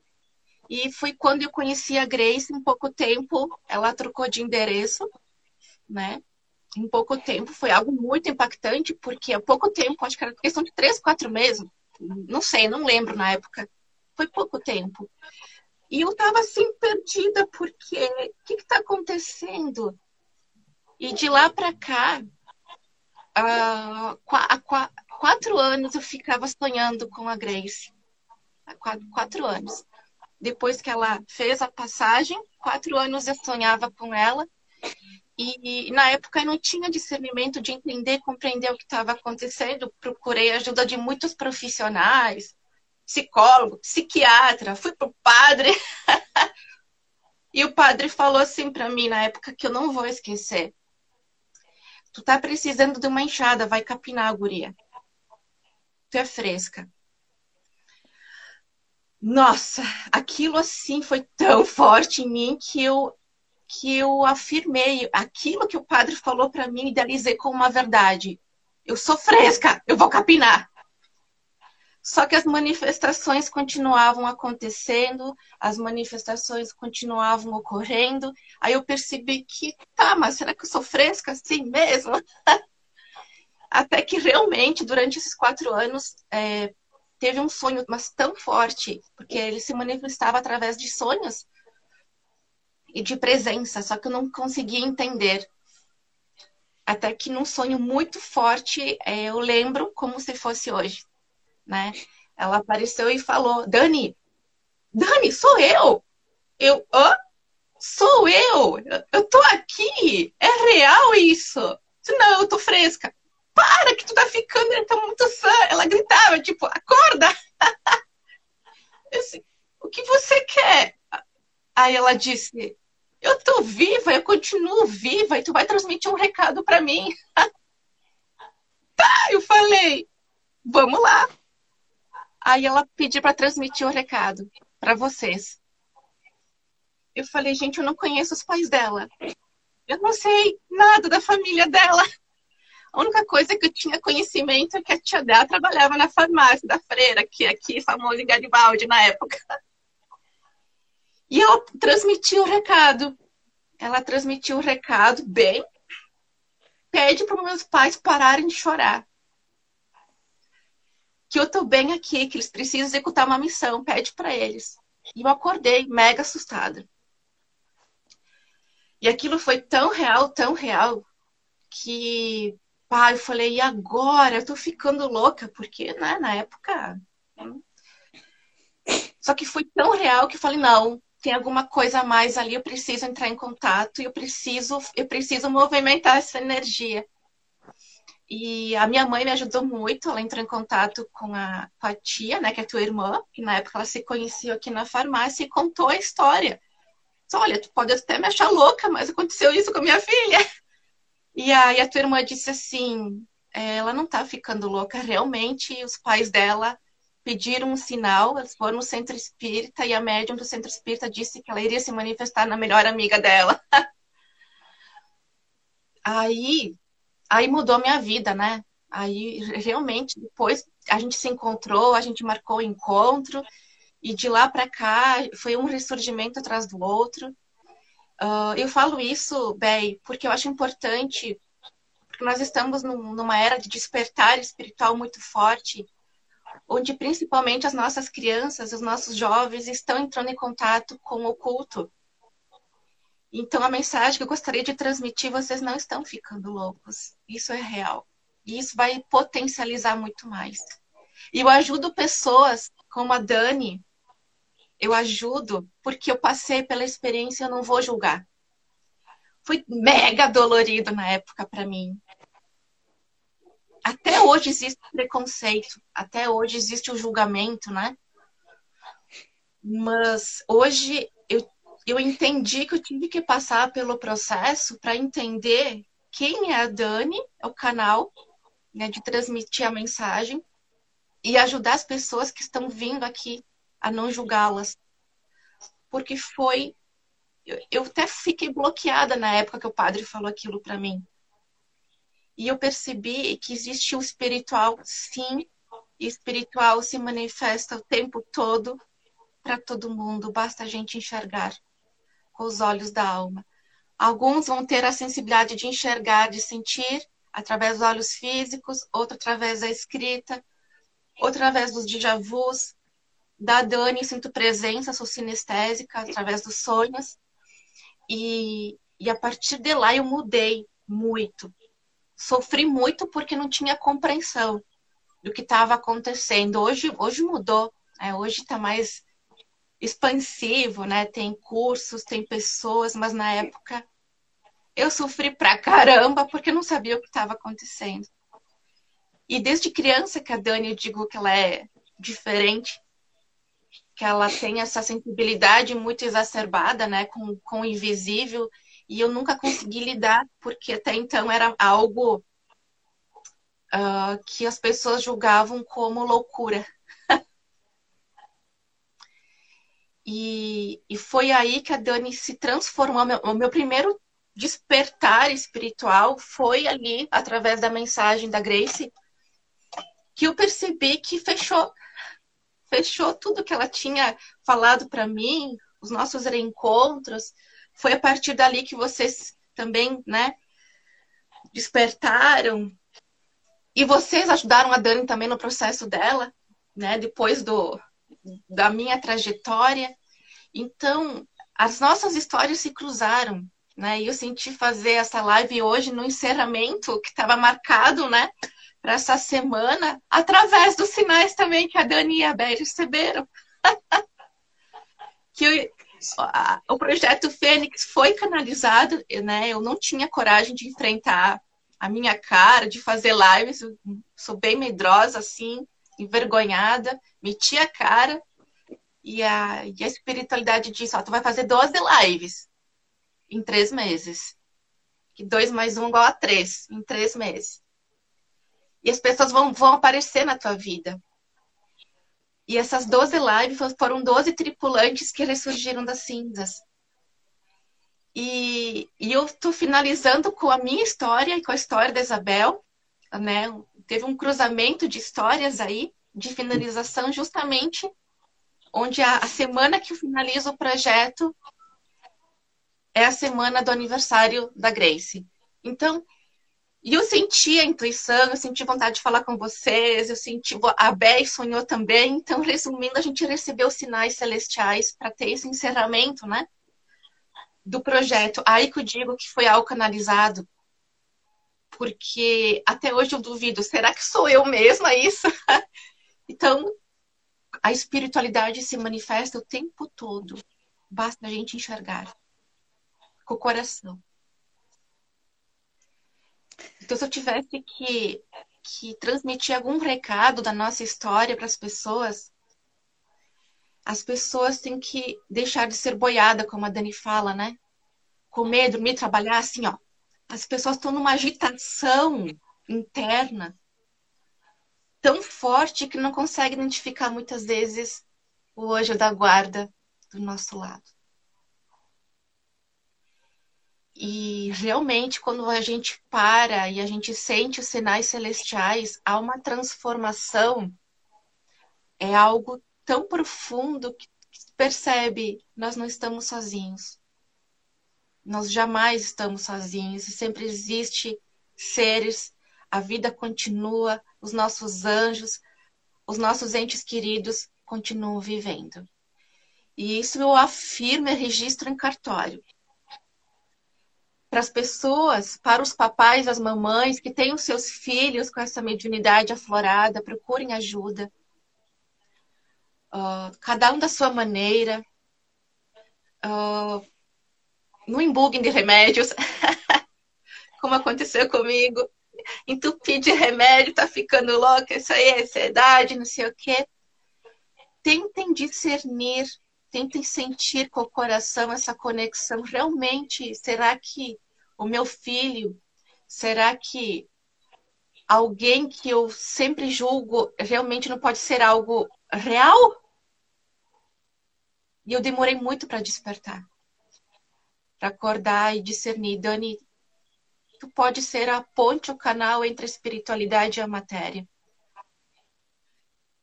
E foi quando eu conheci a Grace, em pouco tempo, ela trocou de endereço, né? Em pouco tempo, foi algo muito impactante, porque há pouco tempo, acho que era questão de três, quatro meses, não sei, não lembro na época. Foi pouco tempo. E eu estava assim perdida, porque o que está acontecendo? E de lá para cá, há quatro anos eu ficava sonhando com a Grace. Há quatro, quatro anos. Depois que ela fez a passagem, quatro anos eu sonhava com ela. E, e na época eu não tinha discernimento de entender, compreender o que estava acontecendo. Procurei ajuda de muitos profissionais, psicólogo, psiquiatra, fui pro padre. e o padre falou assim para mim na época que eu não vou esquecer. Tu tá precisando de uma enxada, vai capinar a guria. Tu é fresca. Nossa, aquilo assim foi tão forte em mim que eu que eu afirmei aquilo que o padre falou para mim, idealizei como uma verdade. Eu sou fresca, eu vou capinar. Só que as manifestações continuavam acontecendo, as manifestações continuavam ocorrendo. Aí eu percebi que, tá, mas será que eu sou fresca assim mesmo? Até que realmente, durante esses quatro anos, é, teve um sonho, mas tão forte, porque ele se manifestava através de sonhos e de presença, só que eu não conseguia entender. Até que num sonho muito forte, é, eu lembro como se fosse hoje né? Ela apareceu e falou: Dani, Dani, sou eu. Eu, hã? Sou eu. Eu tô aqui. É real isso. Não, eu tô fresca. Para que tu tá ficando, ele tá muito sã. Ela gritava, tipo, acorda. Disse, o que você quer? Aí ela disse, eu tô viva, eu continuo viva e tu vai transmitir um recado para mim. tá, eu falei, vamos lá. Aí ela pediu para transmitir o recado para vocês. Eu falei, gente, eu não conheço os pais dela. Eu não sei nada da família dela. A única coisa que eu tinha conhecimento é que a tia dela trabalhava na farmácia da freira, que é aqui, famosa em Garibaldi na época. E ela transmitiu o recado. Ela transmitiu o recado bem. Pede para meus pais pararem de chorar que eu tô bem aqui, que eles precisam executar uma missão, pede para eles. E eu acordei mega assustada. E aquilo foi tão real, tão real, que pai, eu falei, e agora? Eu tô ficando louca, porque né, na época. Né? Só que foi tão real que eu falei, não, tem alguma coisa a mais ali, eu preciso entrar em contato eu preciso, eu preciso movimentar essa energia. E a minha mãe me ajudou muito, ela entrou em contato com a, com a tia, né, que é tua irmã, que na época ela se conheceu aqui na farmácia e contou a história. Disse, Olha, tu pode até me achar louca, mas aconteceu isso com a minha filha. E aí a tua irmã disse assim, ela não tá ficando louca, realmente os pais dela pediram um sinal, eles foram no centro espírita e a médium do centro espírita disse que ela iria se manifestar na melhor amiga dela. aí, aí mudou minha vida, né? Aí realmente depois a gente se encontrou, a gente marcou o encontro e de lá para cá foi um ressurgimento atrás do outro. Uh, eu falo isso, Bey, porque eu acho importante, porque nós estamos num, numa era de despertar espiritual muito forte onde principalmente as nossas crianças, os nossos jovens estão entrando em contato com o oculto. Então, a mensagem que eu gostaria de transmitir, vocês não estão ficando loucos. Isso é real. E isso vai potencializar muito mais. E eu ajudo pessoas como a Dani, eu ajudo porque eu passei pela experiência, eu não vou julgar. Foi mega dolorido na época para mim até hoje existe preconceito, até hoje existe o julgamento, né? Mas hoje eu, entendi que eu tive que passar pelo processo para entender quem é a Dani, é o canal, né, de transmitir a mensagem e ajudar as pessoas que estão vindo aqui a não julgá-las. Porque foi. Eu, eu até fiquei bloqueada na época que o padre falou aquilo para mim e eu percebi que existe o espiritual, sim, e espiritual se manifesta o tempo todo para todo mundo, basta a gente enxergar com os olhos da alma. Alguns vão ter a sensibilidade de enxergar, de sentir, através dos olhos físicos, outro através da escrita, outro através dos déjà vus. Da Dani, sinto presença, sou sinestésica, através dos sonhos. E, e a partir de lá eu mudei muito sofri muito porque não tinha compreensão do que estava acontecendo. Hoje, hoje mudou, né? hoje está mais expansivo, né? Tem cursos, tem pessoas, mas na época eu sofri pra caramba porque não sabia o que estava acontecendo. E desde criança que a Dani, eu digo que ela é diferente, que ela tem essa sensibilidade muito exacerbada, né, com, com o invisível, e eu nunca consegui lidar, porque até então era algo uh, que as pessoas julgavam como loucura. E, e foi aí que a Dani se transformou. Meu, o meu primeiro despertar espiritual foi ali, através da mensagem da Grace, que eu percebi que fechou. Fechou tudo que ela tinha falado para mim, os nossos reencontros, foi a partir dali que vocês também, né, despertaram. E vocês ajudaram a Dani também no processo dela, né, depois do, da minha trajetória. Então, as nossas histórias se cruzaram, né? E eu senti fazer essa live hoje no encerramento que estava marcado, né, para essa semana, através dos sinais também que a Dani e a Bel receberam. que eu, o projeto Fênix foi canalizado, né? Eu não tinha coragem de enfrentar a minha cara, de fazer lives, eu sou bem medrosa, assim, envergonhada, meti a cara e a, e a espiritualidade disse, ó, tu vai fazer 12 lives em três meses. Que dois mais um igual a três, em três meses. E as pessoas vão, vão aparecer na tua vida. E essas 12 lives foram 12 tripulantes que ressurgiram das cinzas. E, e eu estou finalizando com a minha história e com a história da Isabel. Né? Teve um cruzamento de histórias aí, de finalização, justamente onde a, a semana que eu finalizo o projeto é a semana do aniversário da Grace. Então, e eu senti a intuição, eu senti vontade de falar com vocês, eu senti. A Bé sonhou também. Então, resumindo, a gente recebeu sinais celestiais para ter esse encerramento, né? Do projeto. Aí que eu digo que foi algo canalizado. Porque até hoje eu duvido, será que sou eu mesma isso? então, a espiritualidade se manifesta o tempo todo. Basta a gente enxergar com o coração. Então, se eu tivesse que, que transmitir algum recado da nossa história para as pessoas, as pessoas têm que deixar de ser boiada, como a Dani fala, né? Comer, dormir, trabalhar, assim, ó. As pessoas estão numa agitação interna tão forte que não conseguem identificar muitas vezes o anjo da guarda do nosso lado. E realmente, quando a gente para e a gente sente os sinais celestiais, há uma transformação. É algo tão profundo que percebe, nós não estamos sozinhos. Nós jamais estamos sozinhos sempre existe seres, a vida continua, os nossos anjos, os nossos entes queridos continuam vivendo. E isso eu afirmo e registro em cartório. Para as pessoas, para os papais, as mamães que têm os seus filhos com essa mediunidade aflorada, procurem ajuda. Uh, cada um da sua maneira. Uh, não embuguem de remédios, como aconteceu comigo. Entupir de remédio, tá ficando louca, isso aí é ansiedade, não sei o quê. Tentem discernir, tentem sentir com o coração essa conexão. Realmente, será que o meu filho, será que alguém que eu sempre julgo realmente não pode ser algo real? E eu demorei muito para despertar acordar e discernir. Dani, tu pode ser a ponte, o canal entre a espiritualidade e a matéria.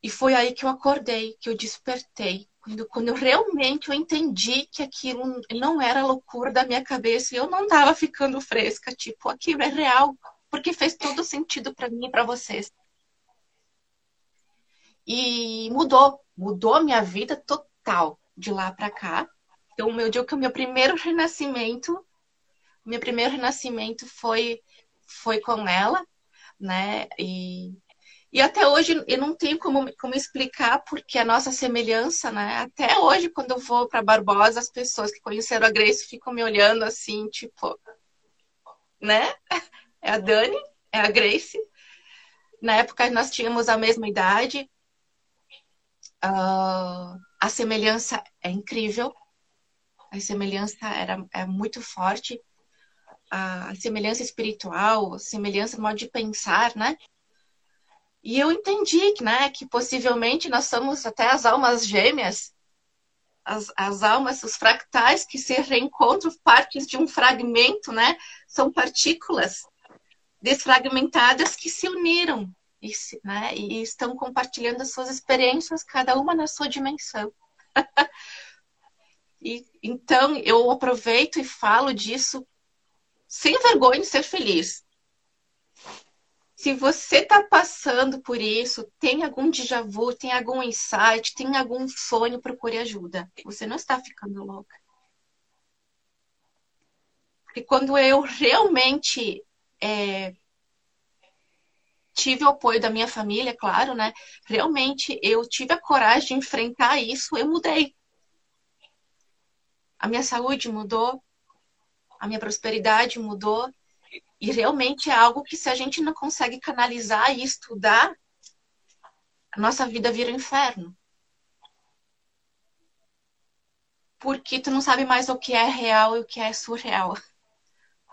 E foi aí que eu acordei, que eu despertei. Quando, quando eu realmente eu entendi que aquilo não era loucura da minha cabeça e eu não estava ficando fresca, tipo, aquilo é real, porque fez todo sentido para mim e para vocês. E mudou, mudou a minha vida total de lá para cá. Então, eu digo que o meu primeiro renascimento, meu primeiro renascimento foi foi com ela, né? E, e até hoje eu não tenho como, como explicar porque a nossa semelhança, né? Até hoje, quando eu vou para Barbosa, as pessoas que conheceram a Grace ficam me olhando assim, tipo, né? É a Dani, é a Grace. Na época nós tínhamos a mesma idade. Uh, a semelhança é incrível a semelhança era é muito forte, a semelhança espiritual, a semelhança no modo de pensar, né? E eu entendi né, que possivelmente nós somos até as almas gêmeas, as, as almas, os fractais que se reencontram, partes de um fragmento, né? São partículas desfragmentadas que se uniram e, né, e estão compartilhando as suas experiências, cada uma na sua dimensão. E, então, eu aproveito e falo disso sem vergonha de ser feliz. Se você está passando por isso, tem algum déjà vu, tem algum insight, tem algum sonho, procure ajuda. Você não está ficando louca. Porque quando eu realmente é, tive o apoio da minha família, claro, né? Realmente eu tive a coragem de enfrentar isso, eu mudei a minha saúde mudou, a minha prosperidade mudou. E realmente é algo que, se a gente não consegue canalizar e estudar, a nossa vida vira um inferno. Porque tu não sabe mais o que é real e o que é surreal.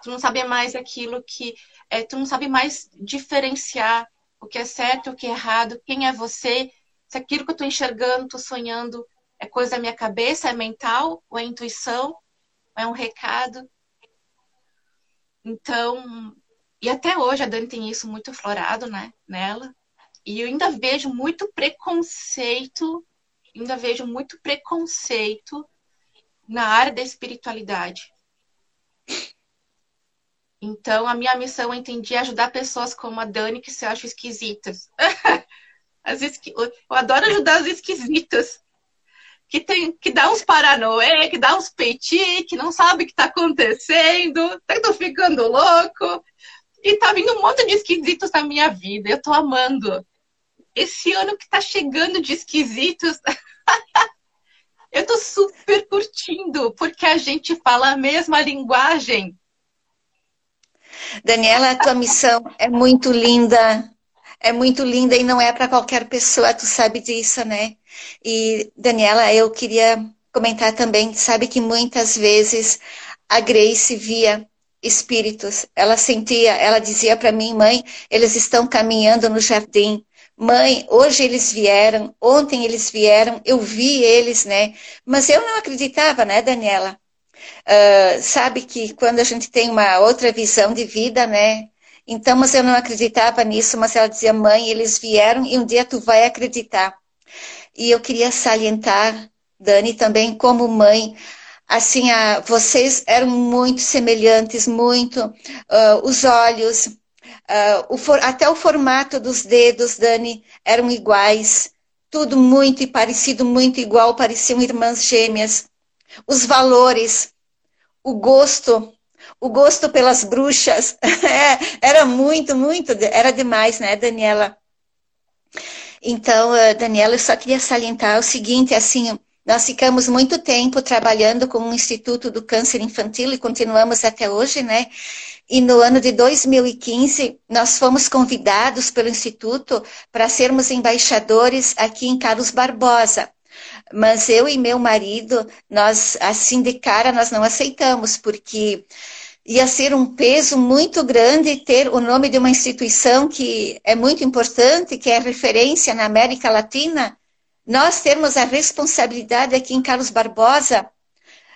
Tu não sabe mais aquilo que. É, tu não sabe mais diferenciar o que é certo o que é errado, quem é você, se aquilo que eu estou enxergando, estou sonhando, é coisa da minha cabeça? É mental? Ou é intuição? Ou é um recado? Então, e até hoje a Dani tem isso muito florado, né, nela. E eu ainda vejo muito preconceito, ainda vejo muito preconceito na área da espiritualidade. Então, a minha missão, eu entendi, é ajudar pessoas como a Dani que se acham esquisitas. As esqui... Eu adoro ajudar as esquisitas que tem que dá uns paranoê, que dá uns peitinhos, que não sabe o que está acontecendo, tá ficando louco. E tá vindo um monte de esquisitos na minha vida. Eu tô amando. Esse ano que tá chegando de esquisitos, eu tô super curtindo, porque a gente fala a mesma linguagem. Daniela, a tua missão é muito linda é muito linda e não é para qualquer pessoa, tu sabe disso, né? E, Daniela, eu queria comentar também, sabe que muitas vezes a Grace via espíritos. Ela sentia, ela dizia para mim, mãe, eles estão caminhando no jardim. Mãe, hoje eles vieram, ontem eles vieram, eu vi eles, né? Mas eu não acreditava, né, Daniela? Uh, sabe que quando a gente tem uma outra visão de vida, né? Então, mas eu não acreditava nisso, mas ela dizia, mãe, eles vieram e um dia tu vai acreditar. E eu queria salientar, Dani, também como mãe, assim, a, vocês eram muito semelhantes, muito, uh, os olhos, Uh, o for, até o formato dos dedos, Dani, eram iguais. Tudo muito parecido, muito igual, pareciam irmãs gêmeas. Os valores, o gosto, o gosto pelas bruxas, é, era muito, muito, era demais, né, Daniela? Então, uh, Daniela, eu só queria salientar o seguinte, assim, nós ficamos muito tempo trabalhando com o Instituto do Câncer Infantil e continuamos até hoje, né? E no ano de 2015, nós fomos convidados pelo Instituto para sermos embaixadores aqui em Carlos Barbosa. Mas eu e meu marido, nós, assim de cara, nós não aceitamos, porque ia ser um peso muito grande ter o nome de uma instituição que é muito importante, que é referência na América Latina, nós termos a responsabilidade aqui em Carlos Barbosa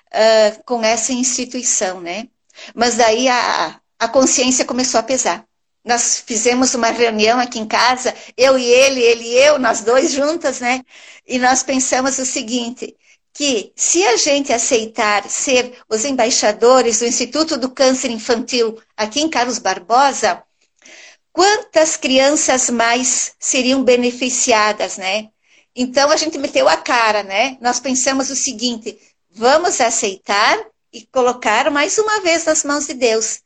uh, com essa instituição, né? Mas daí a, a consciência começou a pesar. Nós fizemos uma reunião aqui em casa, eu e ele, ele e eu, nós dois juntas, né? E nós pensamos o seguinte: que se a gente aceitar ser os embaixadores do Instituto do Câncer Infantil aqui em Carlos Barbosa, quantas crianças mais seriam beneficiadas, né? Então a gente meteu a cara, né? Nós pensamos o seguinte: vamos aceitar e colocar mais uma vez nas mãos de Deus.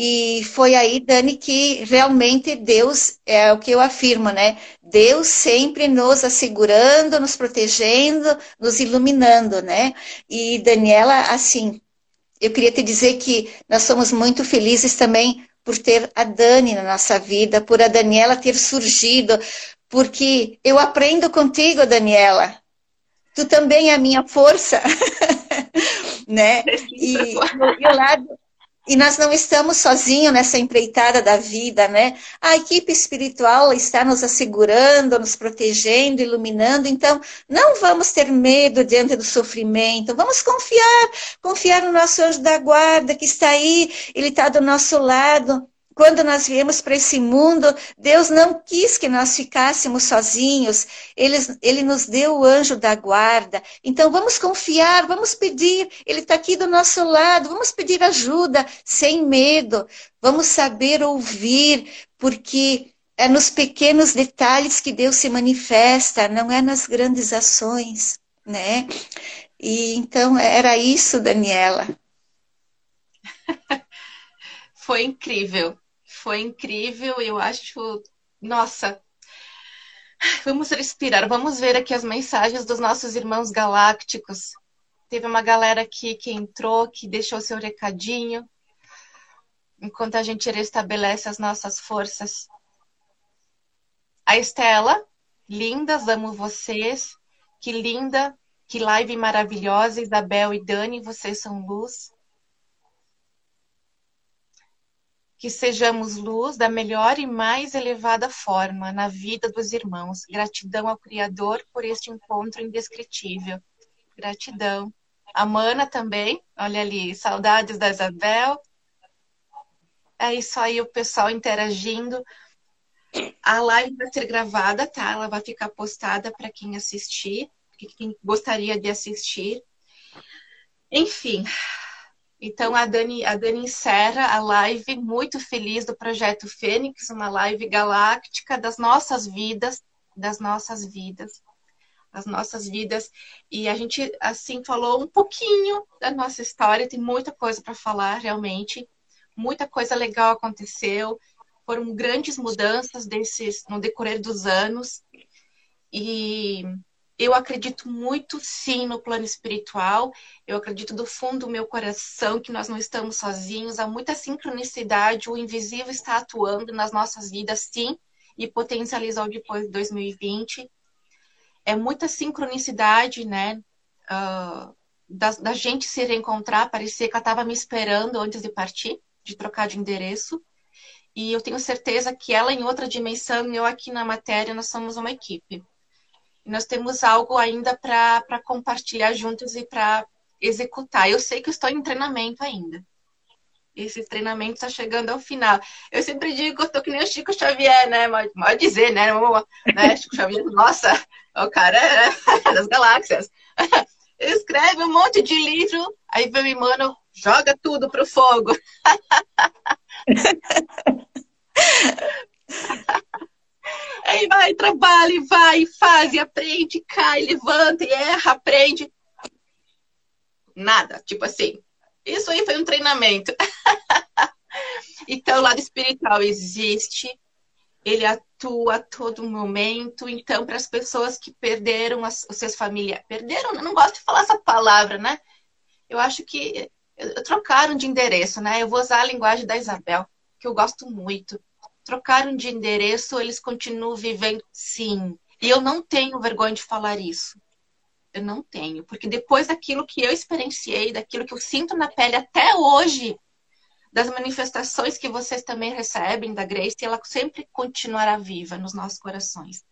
E foi aí, Dani, que realmente Deus, é o que eu afirmo, né? Deus sempre nos assegurando, nos protegendo, nos iluminando, né? E Daniela, assim, eu queria te dizer que nós somos muito felizes também por ter a Dani na nossa vida, por a Daniela ter surgido, porque eu aprendo contigo, Daniela. Tu também é a minha força, né? E, e o lado e nós não estamos sozinhos nessa empreitada da vida, né? A equipe espiritual está nos assegurando, nos protegendo, iluminando. Então, não vamos ter medo diante do sofrimento. Vamos confiar, confiar no nosso anjo da guarda que está aí, ele está do nosso lado. Quando nós viemos para esse mundo, Deus não quis que nós ficássemos sozinhos. Ele, ele nos deu o anjo da guarda. Então vamos confiar, vamos pedir. Ele está aqui do nosso lado. Vamos pedir ajuda, sem medo. Vamos saber ouvir, porque é nos pequenos detalhes que Deus se manifesta, não é nas grandes ações, né? E então era isso, Daniela. Foi incrível foi incrível. Eu acho, nossa, vamos respirar, vamos ver aqui as mensagens dos nossos irmãos galácticos. Teve uma galera aqui que entrou, que deixou seu recadinho, enquanto a gente restabelece as nossas forças. A Estela, lindas, amo vocês. Que linda, que live maravilhosa. Isabel e Dani, vocês são luz. Que sejamos luz da melhor e mais elevada forma na vida dos irmãos. Gratidão ao Criador por este encontro indescritível. Gratidão. A Mana também, olha ali, saudades da Isabel. É isso aí, o pessoal interagindo. A live vai ser gravada, tá? Ela vai ficar postada para quem assistir, quem gostaria de assistir. Enfim, então a Dani, a Dani encerra a live muito feliz do projeto Fênix, uma live galáctica das nossas vidas, das nossas vidas, as nossas vidas. E a gente assim falou um pouquinho da nossa história, tem muita coisa para falar realmente. Muita coisa legal aconteceu, foram grandes mudanças desses no decorrer dos anos. E eu acredito muito sim no plano espiritual. Eu acredito do fundo do meu coração que nós não estamos sozinhos. Há muita sincronicidade. O invisível está atuando nas nossas vidas, sim, e potencializou depois de 2020. É muita sincronicidade, né? Uh, da, da, gente se reencontrar. Parecia que ela estava me esperando antes de partir, de trocar de endereço. E eu tenho certeza que ela em outra dimensão e eu aqui na matéria, nós somos uma equipe. E nós temos algo ainda para compartilhar juntos e para executar. Eu sei que eu estou em treinamento ainda. Esse treinamento está chegando ao final. Eu sempre digo que eu estou que nem o Chico Xavier, né? Pode dizer, né? né? Chico Xavier, nossa, o cara é das galáxias. Escreve um monte de livro, aí vem o Emmanuel, joga tudo pro fogo. Aí vai, trabalha, vai, faz, e aprende, cai, levanta, e erra, aprende. Nada, tipo assim. Isso aí foi um treinamento. então, o lado espiritual existe, ele atua a todo momento. Então, para as pessoas que perderam as, os seus familiares, perderam, não gosto de falar essa palavra, né? Eu acho que trocaram de endereço, né? Eu vou usar a linguagem da Isabel, que eu gosto muito trocaram de endereço, eles continuam vivendo sim. E eu não tenho vergonha de falar isso. Eu não tenho, porque depois daquilo que eu experienciei, daquilo que eu sinto na pele até hoje, das manifestações que vocês também recebem da Grace, ela sempre continuará viva nos nossos corações.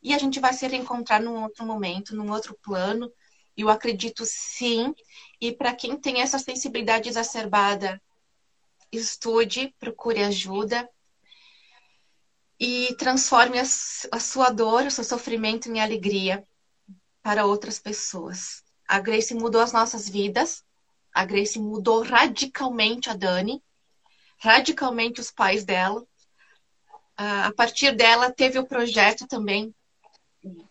E a gente vai se reencontrar num outro momento, num outro plano. Eu acredito sim. E para quem tem essa sensibilidade exacerbada, estude, procure ajuda e transforme a, a sua dor, o seu sofrimento em alegria para outras pessoas. A Grace mudou as nossas vidas. A Grace mudou radicalmente a Dani, radicalmente os pais dela. A partir dela teve o projeto também,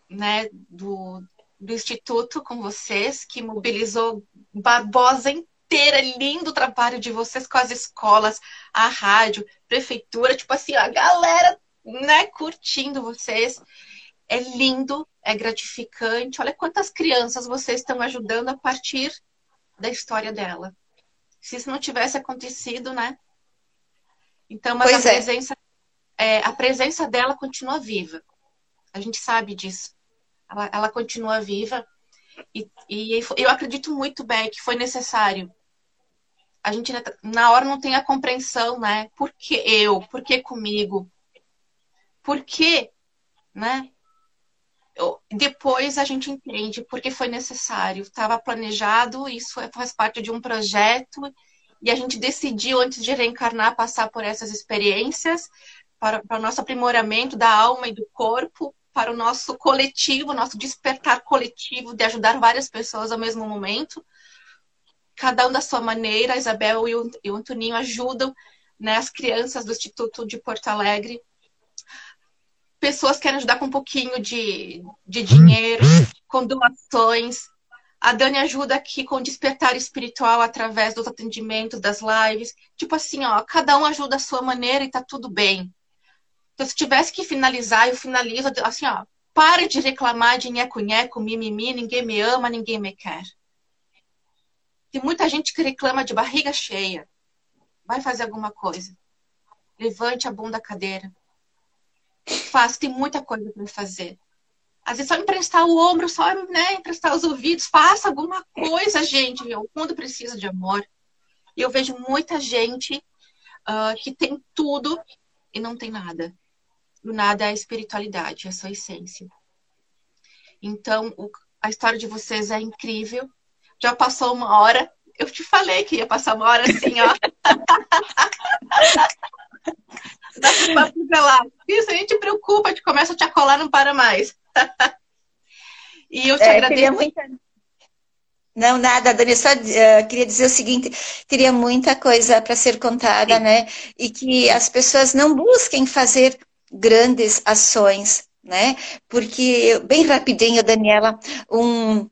né, do, do instituto com vocês, que mobilizou Barbosa inteira, lindo trabalho de vocês com as escolas, a rádio, prefeitura, tipo assim, a galera né, curtindo vocês. É lindo, é gratificante. Olha quantas crianças vocês estão ajudando a partir da história dela. Se isso não tivesse acontecido, né? Então, mas pois a é. presença, é. a presença dela continua viva. A gente sabe disso. Ela, ela continua viva. E, e, eu acredito muito bem que foi necessário. A gente na hora não tem a compreensão, né? Por que eu? Por que comigo? Por quê? Né? Depois a gente entende porque foi necessário. Estava planejado, isso é, faz parte de um projeto, e a gente decidiu, antes de reencarnar, passar por essas experiências para, para o nosso aprimoramento da alma e do corpo, para o nosso coletivo, nosso despertar coletivo de ajudar várias pessoas ao mesmo momento. Cada um da sua maneira, a Isabel e o, e o Antoninho ajudam né, as crianças do Instituto de Porto Alegre pessoas querem ajudar com um pouquinho de, de dinheiro, com doações. A Dani ajuda aqui com despertar espiritual através dos atendimentos, das lives. Tipo assim, ó, cada um ajuda a sua maneira e tá tudo bem. Então, se tivesse que finalizar, eu finalizo assim, ó. Pare de reclamar de nheco-nheco, mimimi, ninguém me ama, ninguém me quer. Tem muita gente que reclama de barriga cheia. Vai fazer alguma coisa. Levante a bunda da cadeira faço, tem muita coisa para fazer. Às vezes só emprestar o ombro, só né, emprestar os ouvidos, faça alguma coisa, gente. O mundo precisa de amor. E eu vejo muita gente uh, que tem tudo e não tem nada. O nada é a espiritualidade, é a sua essência. Então, o, a história de vocês é incrível. Já passou uma hora. Eu te falei que ia passar uma hora assim, ó. Dá pra Isso, a gente preocupa, a gente começa a te acolar, não para mais. e eu te é, agradeço. Muita... Não, nada, Dani, só uh, queria dizer o seguinte, teria muita coisa para ser contada, Sim. né? E que as pessoas não busquem fazer grandes ações, né? Porque, bem rapidinho, Daniela, um,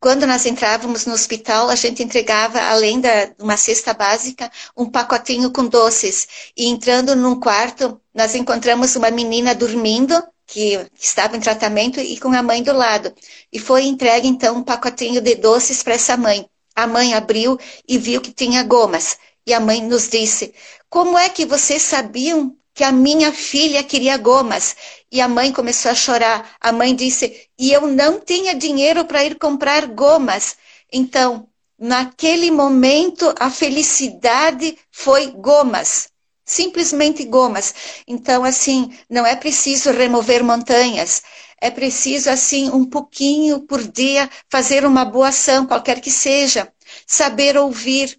quando nós entrávamos no hospital, a gente entregava, além de uma cesta básica, um pacotinho com doces. E entrando num quarto, nós encontramos uma menina dormindo, que estava em tratamento, e com a mãe do lado. E foi entregue, então, um pacotinho de doces para essa mãe. A mãe abriu e viu que tinha gomas. E a mãe nos disse: Como é que vocês sabiam que a minha filha queria gomas. E a mãe começou a chorar. A mãe disse: E eu não tinha dinheiro para ir comprar gomas. Então, naquele momento a felicidade foi gomas, simplesmente gomas. Então, assim, não é preciso remover montanhas, é preciso, assim, um pouquinho por dia fazer uma boa ação, qualquer que seja. Saber ouvir,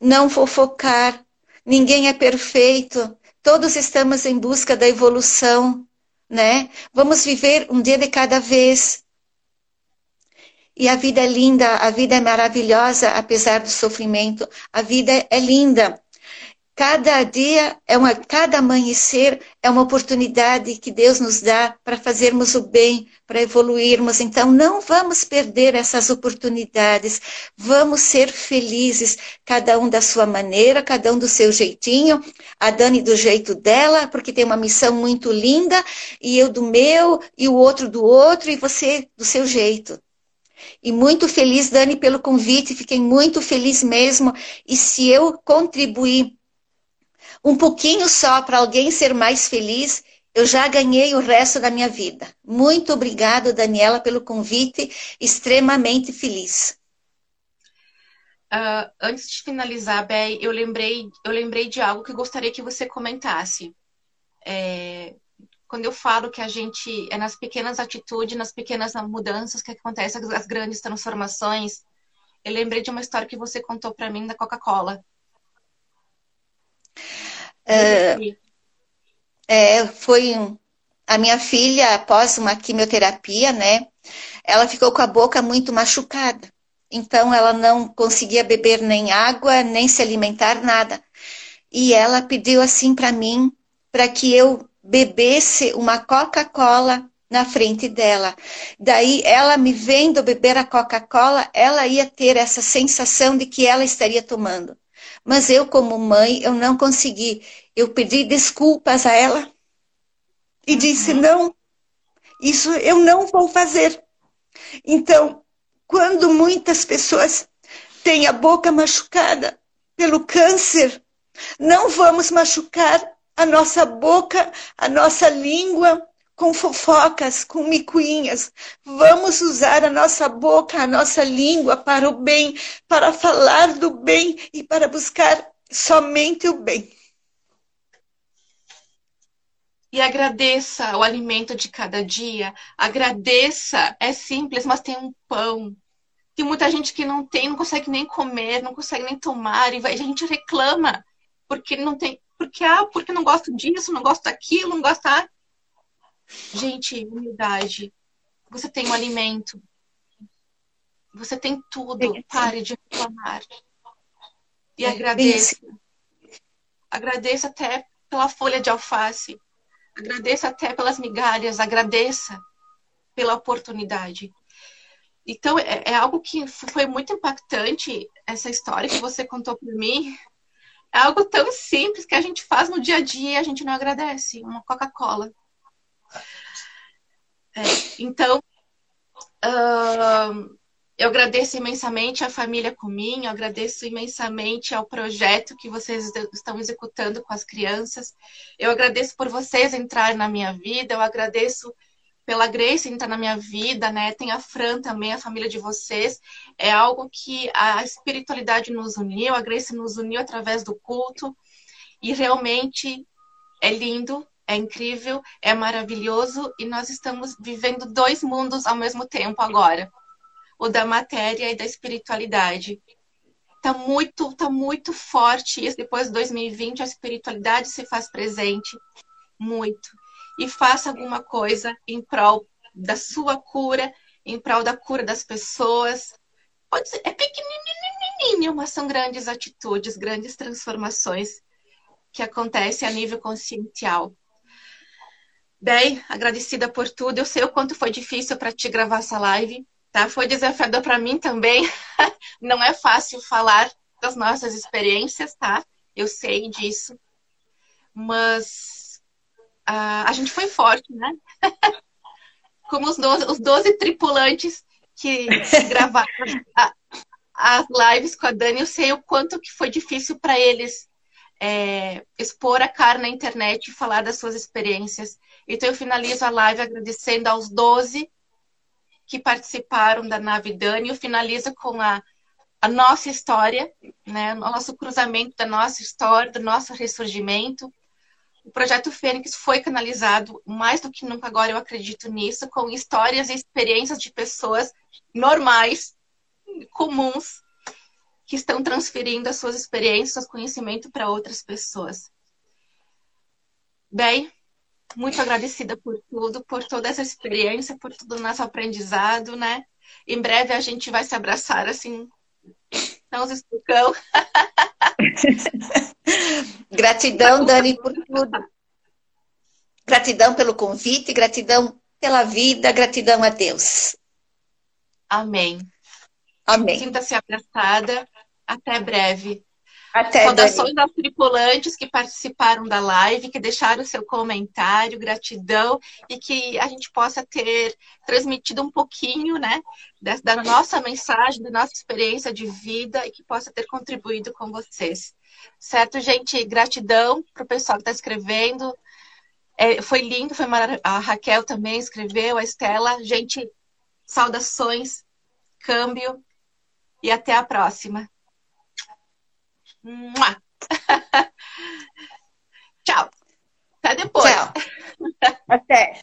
não fofocar. Ninguém é perfeito. Todos estamos em busca da evolução, né? Vamos viver um dia de cada vez. E a vida é linda, a vida é maravilhosa, apesar do sofrimento. A vida é linda. Cada dia é uma, cada amanhecer é uma oportunidade que Deus nos dá para fazermos o bem, para evoluirmos. Então, não vamos perder essas oportunidades. Vamos ser felizes, cada um da sua maneira, cada um do seu jeitinho. A Dani do jeito dela, porque tem uma missão muito linda, e eu do meu, e o outro do outro, e você do seu jeito. E muito feliz, Dani, pelo convite, fiquei muito feliz mesmo. E se eu contribuir um pouquinho só para alguém ser mais feliz, eu já ganhei o resto da minha vida. Muito obrigado, Daniela, pelo convite, extremamente feliz. Uh, antes de finalizar, Bey, eu lembrei, eu lembrei de algo que gostaria que você comentasse. É, quando eu falo que a gente é nas pequenas atitudes, nas pequenas mudanças que acontecem as grandes transformações, eu lembrei de uma história que você contou para mim da Coca-Cola. É, é, foi a minha filha, após uma quimioterapia, né? Ela ficou com a boca muito machucada. Então, ela não conseguia beber nem água, nem se alimentar, nada. E ela pediu assim para mim, para que eu bebesse uma Coca-Cola na frente dela. Daí, ela me vendo beber a Coca-Cola, ela ia ter essa sensação de que ela estaria tomando. Mas eu, como mãe, eu não consegui. Eu pedi desculpas a ela e uhum. disse: não, isso eu não vou fazer. Então, quando muitas pessoas têm a boca machucada pelo câncer, não vamos machucar a nossa boca, a nossa língua, com fofocas, com micuinhas. Vamos usar a nossa boca, a nossa língua para o bem, para falar do bem e para buscar somente o bem. E agradeça o alimento de cada dia. Agradeça, é simples, mas tem um pão. Tem muita gente que não tem, não consegue nem comer, não consegue nem tomar, e a gente reclama porque não tem, porque ah, porque não gosto disso, não gosto daquilo, não gosto ah, Gente, humildade. Você tem um alimento. Você tem tudo. Pare de reclamar. E é, agradeça. Agradeça até pela folha de alface. Agradeça até pelas migalhas. Agradeça pela oportunidade. Então, é, é algo que foi muito impactante, essa história que você contou para mim. É algo tão simples que a gente faz no dia a dia e a gente não agradece. Uma Coca-Cola. É, então, uh, eu agradeço imensamente à família Cominho, eu agradeço imensamente ao projeto que vocês estão executando com as crianças. Eu agradeço por vocês entrarem na minha vida, eu agradeço pela Grace entrar na minha vida, né? Tem a Fran também, a família de vocês. É algo que a espiritualidade nos uniu, a Grace nos uniu através do culto. E realmente é lindo é incrível, é maravilhoso e nós estamos vivendo dois mundos ao mesmo tempo agora, o da matéria e da espiritualidade. Tá muito, tá muito forte isso. Depois de 2020, a espiritualidade se faz presente muito e faça alguma coisa em prol da sua cura, em prol da cura das pessoas. Pode ser, é pequenininho, mas são grandes atitudes, grandes transformações que acontecem a nível consciencial. Bem, agradecida por tudo. Eu sei o quanto foi difícil para te gravar essa live, tá? Foi desafiador para mim também. Não é fácil falar das nossas experiências, tá? Eu sei disso. Mas uh, a gente foi forte, né? Como os 12, os 12 tripulantes que, gravaram as lives com a Dani, eu sei o quanto que foi difícil para eles é, expor a cara na internet e falar das suas experiências. Então, eu finalizo a live agradecendo aos 12 que participaram da nave Dani. Eu finalizo com a, a nossa história, né, o nosso cruzamento da nossa história, do nosso ressurgimento. O projeto Fênix foi canalizado mais do que nunca agora, eu acredito nisso, com histórias e experiências de pessoas normais, comuns, que estão transferindo as suas experiências, seus conhecimentos para outras pessoas. Bem, muito agradecida por tudo, por toda essa experiência, por todo o nosso aprendizado, né? Em breve a gente vai se abraçar assim, não os estucão. gratidão, Dani, por tudo. Gratidão pelo convite, gratidão pela vida, gratidão a Deus. Amém. Amém. Sinta-se abraçada. Até breve. Até Saudações Dani. aos tripulantes que participaram da live, que deixaram seu comentário, gratidão, e que a gente possa ter transmitido um pouquinho, né, da nossa mensagem, da nossa experiência de vida e que possa ter contribuído com vocês. Certo, gente? Gratidão para o pessoal que está escrevendo. É, foi lindo, foi maravilhoso. A Raquel também escreveu, a Estela. Gente, saudações, câmbio e até a próxima. Tchau. Até depois. Tchau. Até.